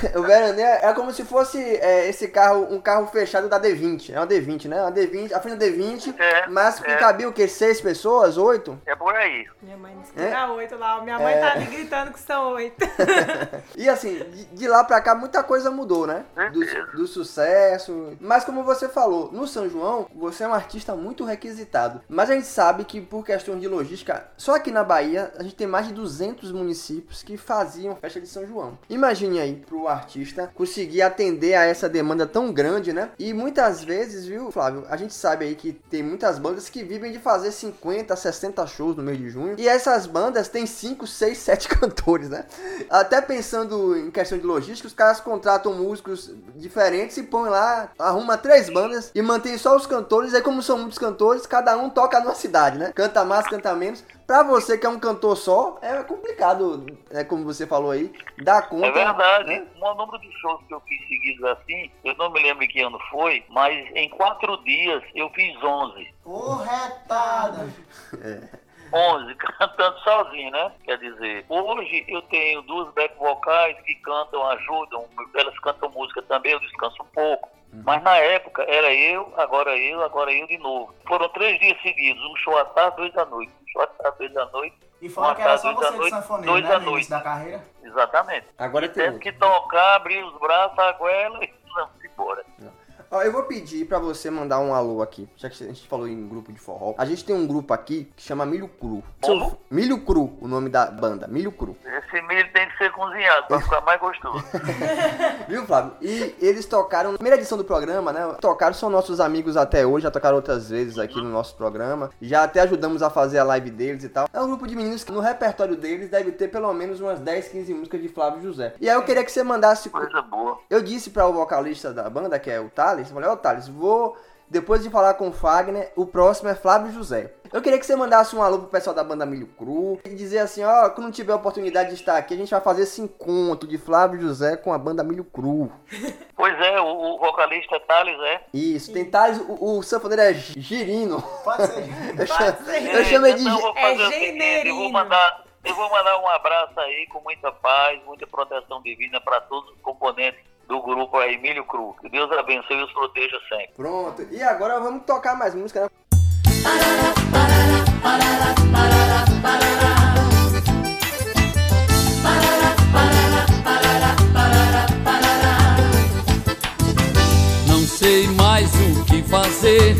o veraneio é como se fosse é, esse carro, um carro fechado da D20. É uma D20, né? Uma D20, a frente da D20, É, mas que é. cabia o quê? Seis pessoas? Oito? É por aí. Minha mãe disse que É? era oito lá. Minha mãe tá ali gritando que são oito. E assim, de, de lá pra cá muita coisa mudou, né? Do, do sucesso. Mas como você falou, no São João, você é um artista muito requisitado. Mas a gente sabe que por questões de logística, só aqui na Bahia, a gente tem mais de 200 municípios que faziam festa de São João. Imagine aí pro artista conseguir atender a essa demanda tão grande, né? E muitas vezes, viu, Flávio, a gente sabe aí que tem muitas bandas que vivem de fazer 50, 60 shows no mês de junho. E essas bandas têm 5, 6, 7 cantores, né? Até pensando em questão de logística, os caras contratam músicos diferentes e põem lá, arruma três bandas e mantém só os cantores. Aí, como são muitos cantores, cada um toca numa cidade, né? Canta mais, canta menos. Pra você que é um cantor só, é complicado, é como você falou aí, dar conta. É verdade. né? O número de shows que eu fiz seguidos assim, eu não me lembro que ano foi, mas em quatro dias eu fiz 11. Corretada. 11, cantando sozinho, né? Quer dizer, hoje eu tenho duas back vocais que cantam, ajudam, elas cantam música também, eu descanso um pouco. Mas na época era eu, agora eu, agora eu de novo. Foram três dias seguidos, um show à tarde, dois à noite. Um show à tarde, dois à noite. E fora que era só você de noite, sanfoneiro, dois né? à noite. da carreira. Exatamente. Agora tem Tendo outro. que tocar, abrir os braços, a goela e vamos embora. Ó, eu vou pedir pra você mandar um alô aqui, já que a gente falou em grupo de forró. A gente tem um grupo aqui que chama Milho Cru. Como? Milho Cru, o nome da banda, Milho Cru. Esse milho tem que ser cozinhado para ficar mais gostoso. Viu, Flávio? E eles tocaram, na primeira edição do programa, né? Tocaram, são nossos amigos até hoje, já tocaram outras vezes aqui no nosso programa. Já até ajudamos a fazer a live deles e tal. É um grupo de meninos que no repertório deles deve ter pelo menos umas 10, 15 músicas de Flávio José. E aí eu queria que você mandasse. Coisa boa. Eu disse para o vocalista da banda, que é o Thales, eu falei, ó Thales, vou, depois de falar com o Fagner, o próximo é Flávio José. Eu queria que você mandasse um alô pro pessoal da banda Milho Cru e dizer assim, ó, quando tiver a oportunidade de estar aqui, a gente vai fazer esse encontro de Flávio José com a banda Milho Cru. Pois é, o, o vocalista Thales é. Isso, tem Thales, o, o sanfoneiro é Girino. Pode ser. Eu, chamo, eu chamei de... Então eu Gi- vou É eu vou generino. mandar, Eu vou mandar um abraço aí com muita paz, muita proteção divina para todos os componentes do grupo aí, Emílio Cruz. Que Deus abençoe e os proteja sempre. Pronto. E agora vamos tocar mais música, né? Não sei mais o que fazer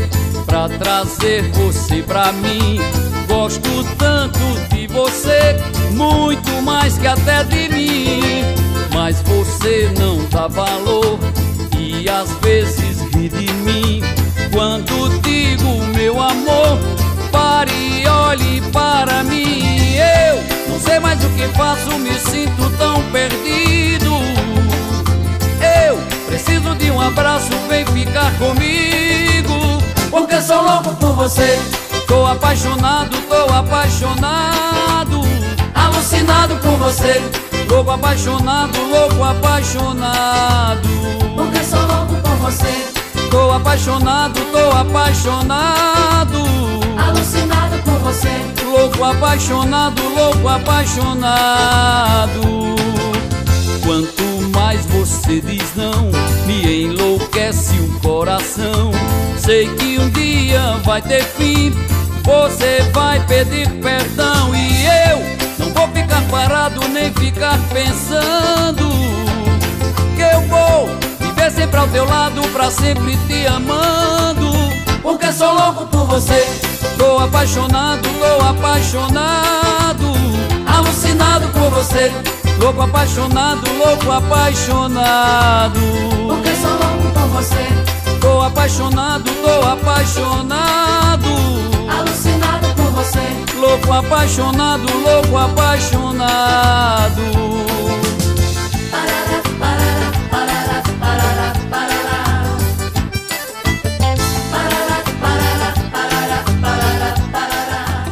pra trazer você pra mim. Gosto tanto de você, muito mais que até de mim. Mas você não dá valor e às vezes ri de mim. Quando digo meu amor, pare e olhe para mim. Eu não sei mais o que faço, me sinto tão perdido. Eu preciso de um abraço, vem ficar comigo. Porque sou louco por você. Tô apaixonado, tô apaixonado. Alucinado por você. Louco apaixonado, louco apaixonado. Porque sou louco por você, Tô apaixonado, tô apaixonado. alucinado por você. Louco apaixonado, louco apaixonado. Quanto mais você diz não, me enlouquece o coração. Sei que um dia vai ter fim, você vai pedir perdão e eu não vou ficar parado nem ficar pensando que eu vou viver sempre ao teu lado pra sempre te amando. Porque sou louco por você, tô apaixonado, tô apaixonado, alucinado por você. Louco apaixonado, louco apaixonado. Porque sou louco por você, Tô apaixonado, tô apaixonado. alucinado por você. Louco apaixonado, louco apaixonado. Parará, parará, parará, parará, parará. Parará, parará, parará, parará, parará.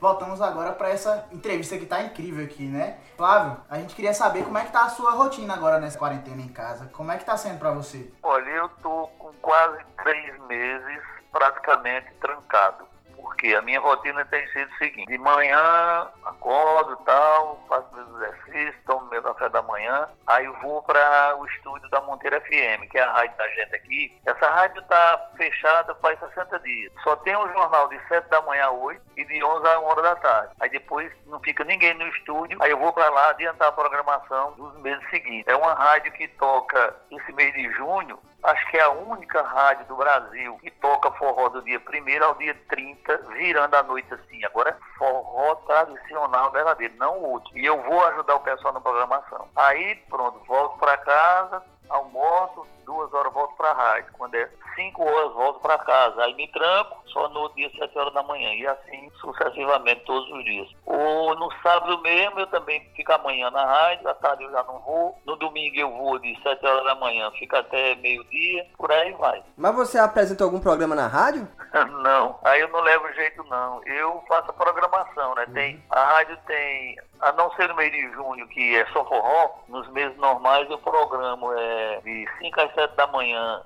Voltamos agora para essa entrevista que tá incrível aqui, né? Flávio, a gente queria saber como é que tá a sua rotina agora nessa quarentena em casa. Como é que tá sendo pra você? Olha, eu tô com quase três meses praticamente trancado. Porque a minha rotina tem sido o seguinte, de manhã acordo tal, faço meus exercícios, tomo meu café da manhã, aí vou para o estúdio da Monteira FM, que é a rádio da gente aqui. Essa rádio tá fechada faz 60 dias. Só tem o jornal de 7 da manhã a 8 e de 11 a 1 hora da tarde. Aí depois não fica ninguém no estúdio, aí eu vou para lá adiantar a programação dos meses seguintes. É uma rádio que toca esse mês de junho, acho que é a única rádio do Brasil que toca forró do dia 1 ao dia 30, virando a noite assim. Agora é forró tradicional verdadeiro, não outro. E eu vou ajudar o pessoal na programação. Aí, pronto, volto para casa, almoço, duas horas volto para a rádio. Quando é cinco horas, volto para casa. Aí me tranco, só no dia sete horas da manhã. E assim sucessivamente todos os dias. Ou no sábado mesmo, eu também fico amanhã na rádio, à tarde eu já não vou. No domingo eu vou de sete horas da manhã, fica até meio-dia, por aí vai. Mas você apresenta algum programa na rádio? Não, aí eu não levo jeito não. Eu faço a programação, né? Tem, a rádio tem, a não ser no mês de junho, que é só forró, nos meses normais eu programo é, de 5 às 7 da manhã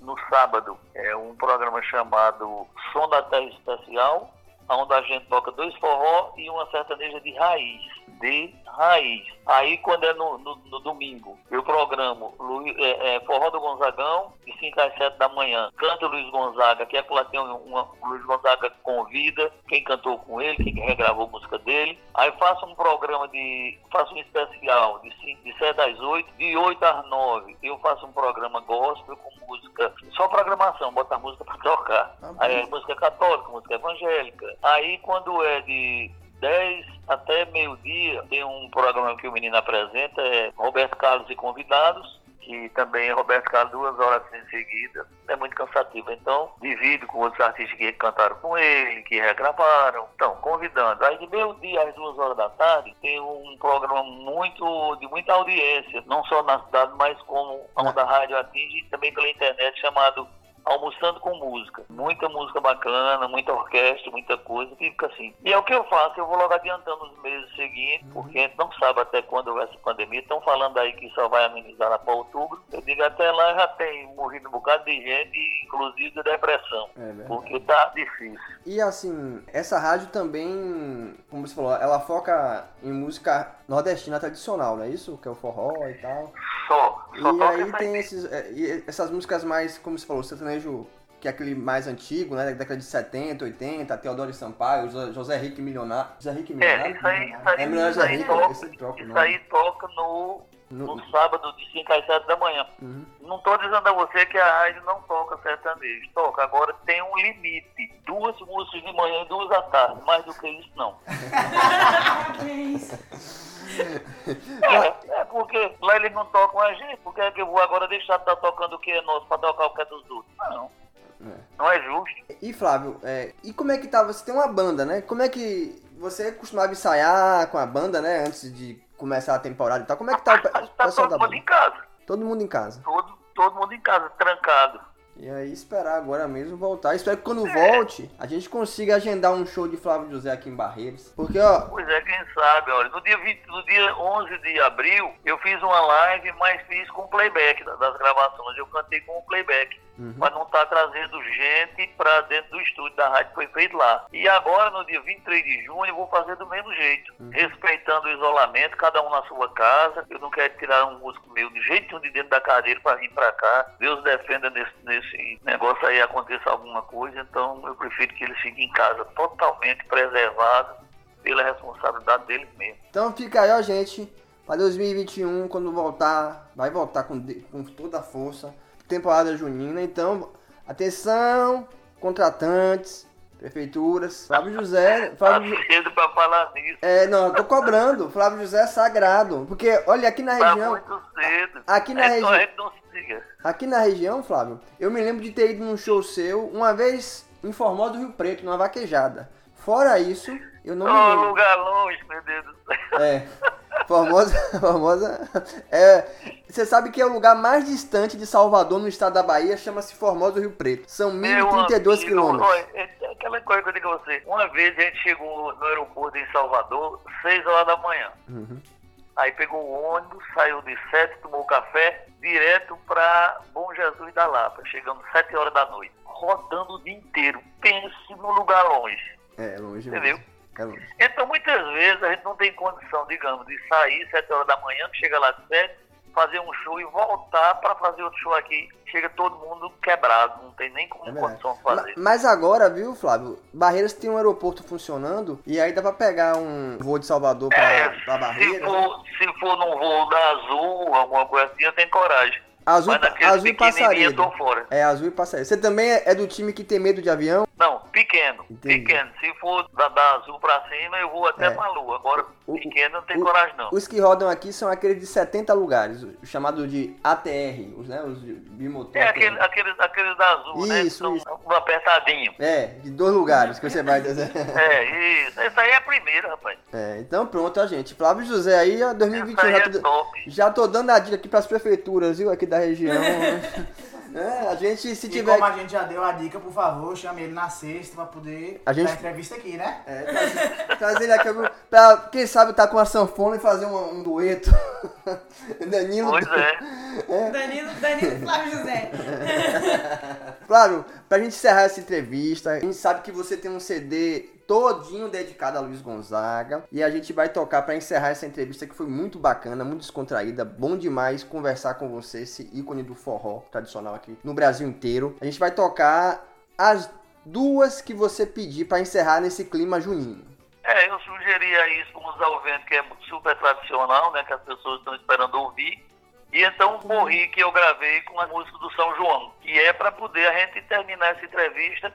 no sábado. É um programa chamado Som da Terra Especial, onde a gente toca dois forró e uma sertaneja de raiz. De raiz. Aí quando é no, no- no domingo, eu programo Lu- é, é, Forró do Gonzagão, de 5 às 7 da manhã. Canta Luiz Gonzaga, que é que lá tem uma, uma- Luiz Gonzaga convida, quem cantou com ele, quem regravou a música dele. Aí faço um programa de. faço um especial de, 5, de 7 às 8, de 8 às 9. Eu faço um programa gospel com música, só programação, botar música pra tocar. Aí é música católica, música evangélica. Aí quando é de 10 até meio-dia, tem um programa que o menino apresenta, é Roberto Carlos e convidados, que também é Roberto Carlos duas horas em seguida. É muito cansativo. Então, divido com outros artistas que cantaram com ele, que regravaram. Então, convidando. Aí de meio-dia às duas horas da tarde, tem um programa muito de muita audiência, não só na cidade, mas como a rádio atinge também pela internet, chamado almoçando com música. Muita música bacana, muita orquestra, muita coisa, que fica assim. E é o que eu faço, eu vou logo adiantando os meses seguintes, porque a gente não sabe até quando vai essa pandemia. Estão falando aí que só vai amenizar lá para outubro. Eu digo, até lá já tem morrido um bocado de gente, inclusive de depressão. É porque tá difícil. E assim, essa rádio também, como você falou, ela foca em música nordestina tradicional, não é isso? Que é o forró e tal. Só. Só E aí tem esses, é, e essas músicas mais, como você falou, sertanejo, que é aquele mais antigo, né? Da década de 70, 80, Teodoro Sampaio, Jo- José Henrique Milionário. José Henrique É, Milionário? isso aí, isso aí, É isso José aí Henrique, toca, esse troca o isso nome. aí toca no, No- no sábado de 5 às 7 da manhã. Uhum. Não estou dizendo a você que a rádio não toca sertanejo. Toca. Agora tem um limite. Duas músicas de manhã e duas à tarde. Mais do que isso, não. É, é porque lá eles não tocam a gente. Por que é que eu vou agora deixar de estar tocando o que é nosso para tocar o que é dos outros? Não. É. Não é justo. E Flávio, é, e como é que tá? Você tem uma banda, né? Como é que você costumava ensaiar com a banda, né? Antes de começar a temporada e tal. Como é que tá o Tá pessoal da todo mundo em casa. Todo mundo em casa. Todo, todo mundo em casa, trancado. E aí esperar agora mesmo voltar. Espero que quando volte, a gente consiga agendar um show de Flávio José aqui em Barreiros. Porque, ó, Pois é, quem sabe, olha, no dia, 20, no dia 11 de abril, eu fiz uma live, mas fiz com playback da- das gravações. Eu cantei com o playback, Uhum. para não estar trazendo gente para dentro do estúdio da rádio que foi feito lá. E agora, no dia 23 de junho, eu vou fazer do mesmo jeito, respeitando o isolamento, cada um na sua casa. Eu não quero tirar um músico meu de jeito nenhum de dentro da cadeira para vir para cá. Deus defenda nesse, nesse negócio aí aconteça alguma coisa, então eu prefiro que eles fiquem em casa totalmente preservados pela responsabilidade deles mesmo. então fica aí, ó, gente. Pra 2021, quando voltar, vai voltar com, com toda a força. Temporada junina. Então, atenção, contratantes, prefeituras. Flávio José. Tá Flávio, Ju- cedo para falar nisso. é, não, eu tô cobrando. Flávio José é sagrado. Porque, olha, aqui na Tá região. muito cedo. aqui na é, região-. Aqui na região, Flávio, eu me lembro de ter ido num show seu uma vez em Formosa do Rio Preto, numa vaquejada. Fora isso, eu não me Oh, lembro. lugar longe, meu Deus do céu. É. Formosa, Formosa. É, você sabe que é o lugar mais distante de Salvador, no estado da Bahia, chama-se Formosa do Rio Preto. São Meu 1.032 amigo, quilômetros. olha, é aquela coisa que eu digo a você. Uma vez a gente chegou no aeroporto em Salvador, 6 horas da manhã. Uhum. Aí pegou o ônibus, saiu de 7, tomou café, direto para Bom Jesus da Lapa. Chegamos 7 horas da noite. Rodando o dia inteiro. Pense num lugar longe. É, longe Entendeu? mesmo. Então, muitas vezes, a gente não tem condição, digamos, de sair 7 horas da manhã, chega lá de 7, fazer um show e voltar para fazer outro show aqui. Chega todo mundo quebrado, não tem nem como É condição fazer. Mas agora, viu, Flávio? Barreiras tem um aeroporto funcionando e aí dá pra pegar um voo de Salvador pra, É, pra se Barreiras. for, se for num voo da Azul, alguma coisa assim, eu tenho coragem. Azul, Mas azul e pequenininho eu passarinho. tô fora. É, azul e passarinho. Você também é é do time que tem medo de avião? Não, pequeno. Entendi. Pequeno. Se for da, da Azul pra cima, eu vou até É. pra Lua. Agora, O- pequeno, não tem o- coragem não. Os que rodam aqui são aqueles de 70 lugares, chamado de ATR, os, né, os bimotor. É aquele, aqueles, aqueles da Azul, né? Isso, são isso. um apertadinho. É, de dois lugares que você vai dizer. É, isso. Essa aí é a primeira, rapaz. É, então pronto, ó, gente. Flávio José aí, ó, 2021 Essa aí já é tô, top. já tô dando a dica aqui pras prefeituras, viu, aqui da região. É, a gente, se E tiver. como a gente já deu a dica, por favor, chame ele na sexta pra poder A gente- dar entrevista aqui, né? É, trazer, trazer ele aqui pra, quem sabe, tá com a sanfona e fazer um, um dueto. Danilo. Pois é. Danilo, Danilo Flávio José. Flávio, pra gente encerrar essa entrevista, a gente sabe que você tem um CD todinho dedicado a Luiz Gonzaga e a gente vai tocar pra encerrar essa entrevista que foi muito bacana, muito descontraída, bom demais conversar com você, esse ícone do forró tradicional aqui no Brasil inteiro. A gente vai tocar as duas que você pedir pra encerrar nesse clima junino. É, eu sugeria isso como usar o vento, que é super tradicional, né? Que as pessoas estão esperando ouvir. E então Morri que eu gravei com a música do São João, que é para poder a gente terminar essa entrevista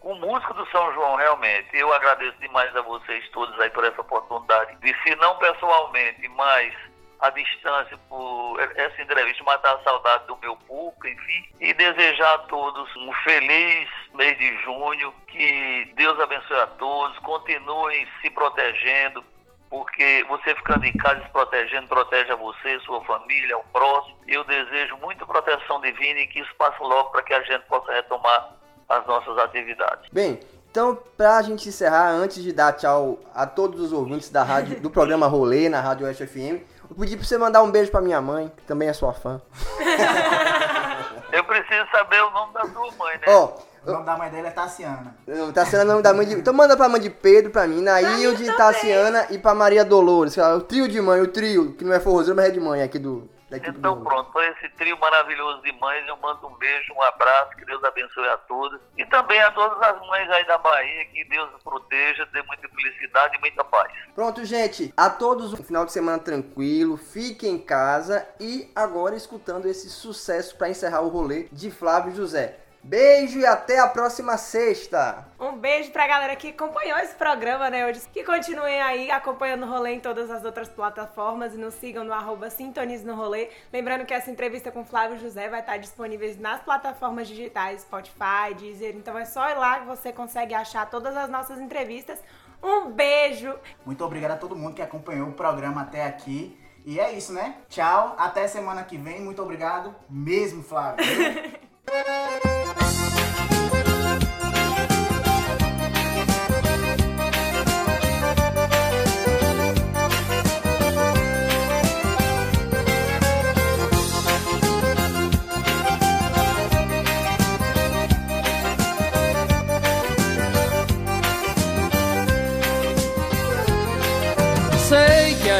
com música do São João, realmente. Eu agradeço demais a vocês todos aí por essa oportunidade de, se não pessoalmente, mas à distância, por essa entrevista, matar a saudade do meu público, enfim, e desejar a todos um feliz mês de junho, que Deus abençoe a todos, continuem se protegendo, porque você ficando em casa se protegendo, protege a você, sua família, o próximo. Eu desejo muita proteção divina e que isso passe logo para que a gente possa retomar as nossas atividades. Bem, então, pra gente encerrar, antes de dar tchau a todos os ouvintes da rádio, do programa Rolê na Rádio Oeste FM, eu pedi pra você mandar um beijo pra minha mãe, que também é sua fã. Eu preciso saber o nome da sua mãe, né? Ó, O nome da mãe dele é Tassiana. eu- tá sendo o nome da mãe de. Então manda pra mãe de Pedro, pra mim, Nailde. Tassiana e pra Maria Dolores, que é o trio de mãe, o trio, que não é forrozeiro, mas é de mãe aqui do. Da equipe Então do... pronto, para esse trio maravilhoso de mães, eu mando um beijo, um abraço, que Deus abençoe a todos. E também a todas as mães aí da Bahia, que Deus proteja, dê muita felicidade e muita paz. Pronto, gente. A todos um final de semana tranquilo. Fiquem em casa e agora escutando esse sucesso pra encerrar o rolê de Flávio José. Beijo e até a próxima sexta. Um beijo pra galera que acompanhou esse programa, né, hoje. Que continuem aí acompanhando o rolê em todas as outras plataformas e nos sigam no arroba Sintonize no Rolê. Lembrando que essa entrevista com Flávio José vai estar disponível nas plataformas digitais, Spotify, Deezer. Então é só ir lá que você consegue achar todas as nossas entrevistas. Um beijo! Muito obrigado a todo mundo que acompanhou o programa até aqui. E é isso, né? Tchau, até semana que vem. Muito obrigado mesmo, Flávio.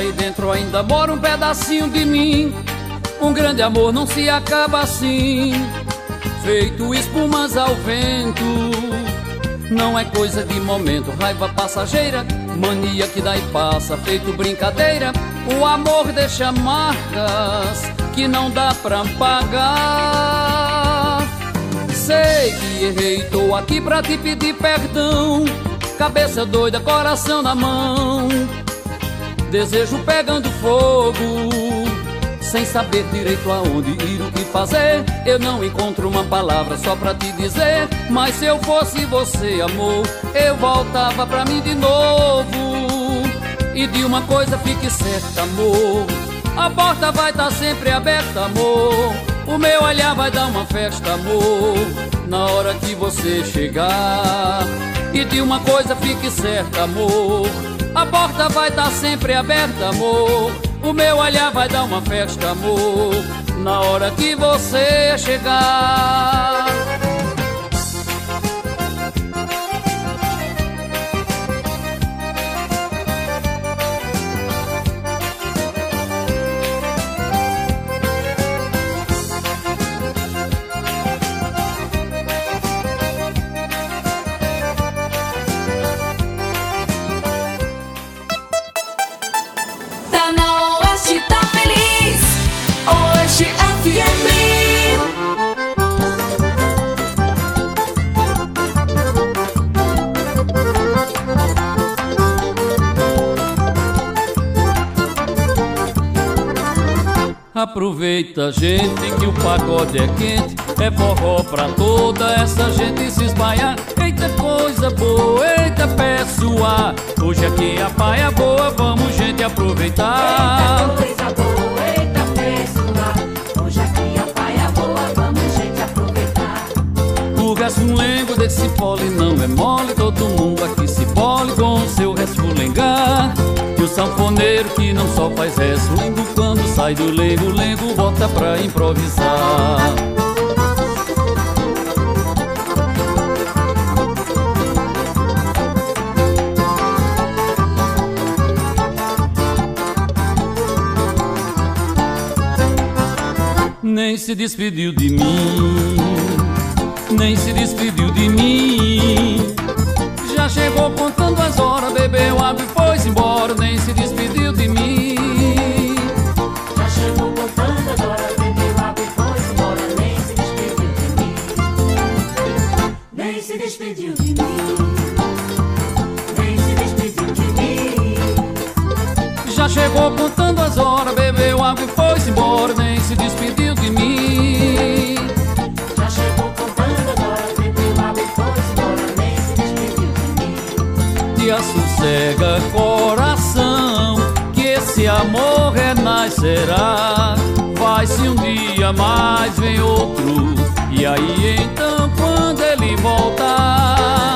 Aí dentro ainda mora um pedacinho de mim. Um grande amor não se acaba assim, feito espumas ao vento. Não é coisa de momento, raiva passageira, mania que dá e passa, feito brincadeira. O amor deixa marcas que não dá pra pagar. Sei que errei, tô aqui pra te pedir perdão. Cabeça doida, coração na mão. Desejo pegando fogo, sem saber direito aonde ir, o que fazer. Eu não encontro uma palavra só pra te dizer. Mas se eu fosse você, amor, eu voltava pra mim de novo. E de uma coisa fique certa, amor. A porta vai estar sempre aberta, amor. O meu olhar vai dar uma festa, amor. Na hora que você chegar. E de uma coisa fique certa, amor. A porta vai estar sempre aberta, amor. O meu olhar vai dar uma festa, amor. Na hora que você chegar. Aproveita, gente, que o pagode é quente. É forró pra toda essa gente se espalhar. Eita coisa boa, eita pessoal. Hoje aqui a paia boa, vamos, gente, aproveitar. Coisa boa, eita pessoal. Hoje aqui a paia boa, vamos gente aproveitar. O resfulengo desse pole não é mole. Todo mundo aqui se pole com o seu resfulengar. Sanfoneiro que não só faz resfulengo quando sai do lengo, lengo bota pra improvisar. Nem se despediu de mim, nem se despediu de mim. Já chegou contando as horas, bebeu água e chegou contando as horas, bebeu água e foi embora, nem se despediu de mim. Já chegou contando agora, bebeu água e foi embora. Nem se despediu de mim. Te assossega coração, que esse amor renascerá. Vai se um dia mais vem outro. E aí então quando ele volta,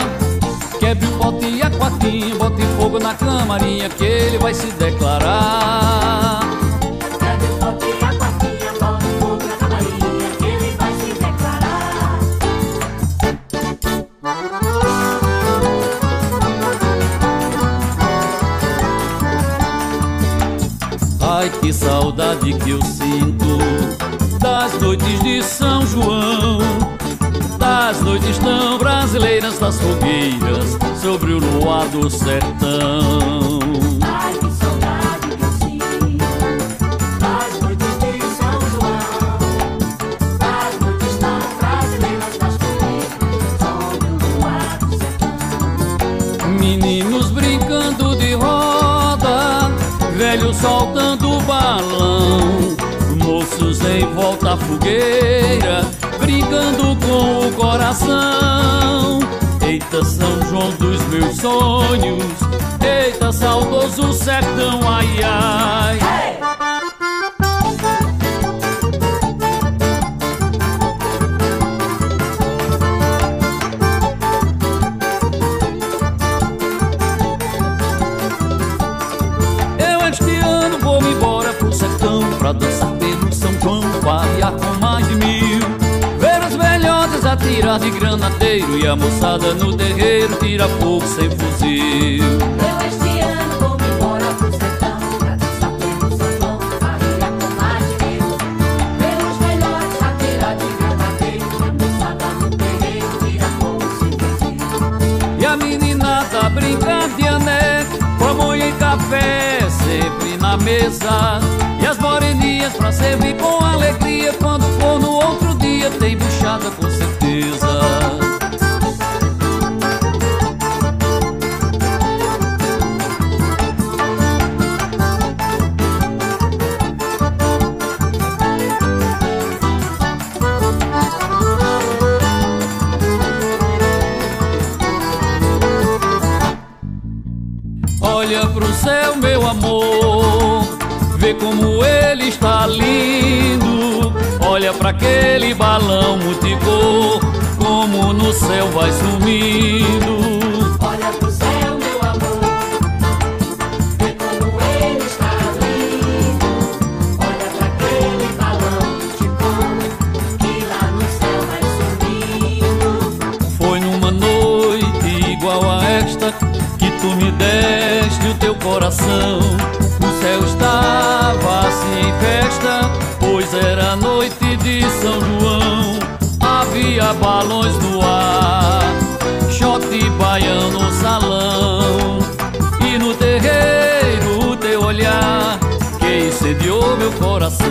quebre o pote e a quartinha, bote fogo na camarinha que ele vai se declarar. O pote e a quartinha, bota o fogo na camarinha que ele vai se declarar. Ai que saudade que eu sinto das noites de São João, das noites tão brasileiras das fogueiras sobre o luar do sertão. Ai, que saudade das noites de São João, das noites tão brasileiras das fogueiras sob o luar do sertão. Meninos brincando de roda, velhos soltando balão, moços em volta à fogueira, brincando com o coração. Eita, São João dos meus sonhos, eita, saudoso sertão, ai ai. Sertão Pra dançar pelo São João, variar com mais atirar de granadeiro E a moçada no terreiro tira fogo sem fuzil. Eu este ano vou me embora pro sertão Pra dançar pelo São João, barriga com mais de mil Pelos melhores atirar de granadeiro E a moçada no terreiro tira fogo sem fuzil. E a meninada brinca de ané Pamonha e café sempre na mesa. E as moreninhas pra servir com alegria Quando for no outro dia tem buchada com certeza vê como ele está lindo. Olha pra aquele balão multicor, como no céu vai sumindo. Olha pro céu, meu amor Vê como ele está lindo Olha pra aquele balão de cor Que lá no céu vai subindo Foi numa noite igual a esta que tu me deste o teu coração. Céu estava assim em festa, pois era noite de São João. Havia balões no ar, shot baiano no salão. E no terreiro o teu olhar que incendiou meu coração.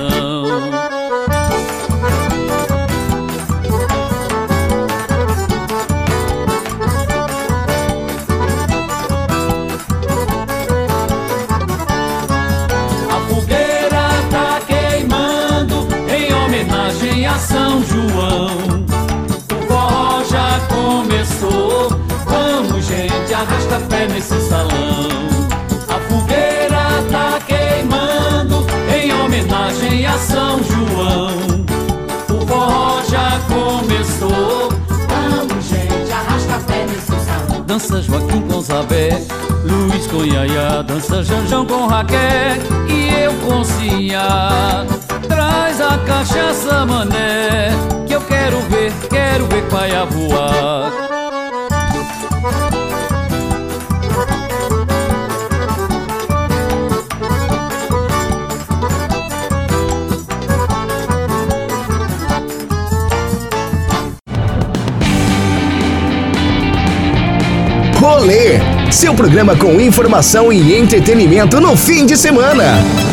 São João. O forró já começou, vamos gente, arrasta pé nesse salão. A fogueira tá queimando em homenagem a São João. O forró já começou, Vamos gente, arrasta pé nesse salão Dança Joaquim com Zabé, Luiz com Yaya, dança Janjão com Raquel e eu com Cia. Traz a cachaça, mané, que eu quero ver, quero ver paia voar. Rolê, seu programa com informação e entretenimento no fim de semana.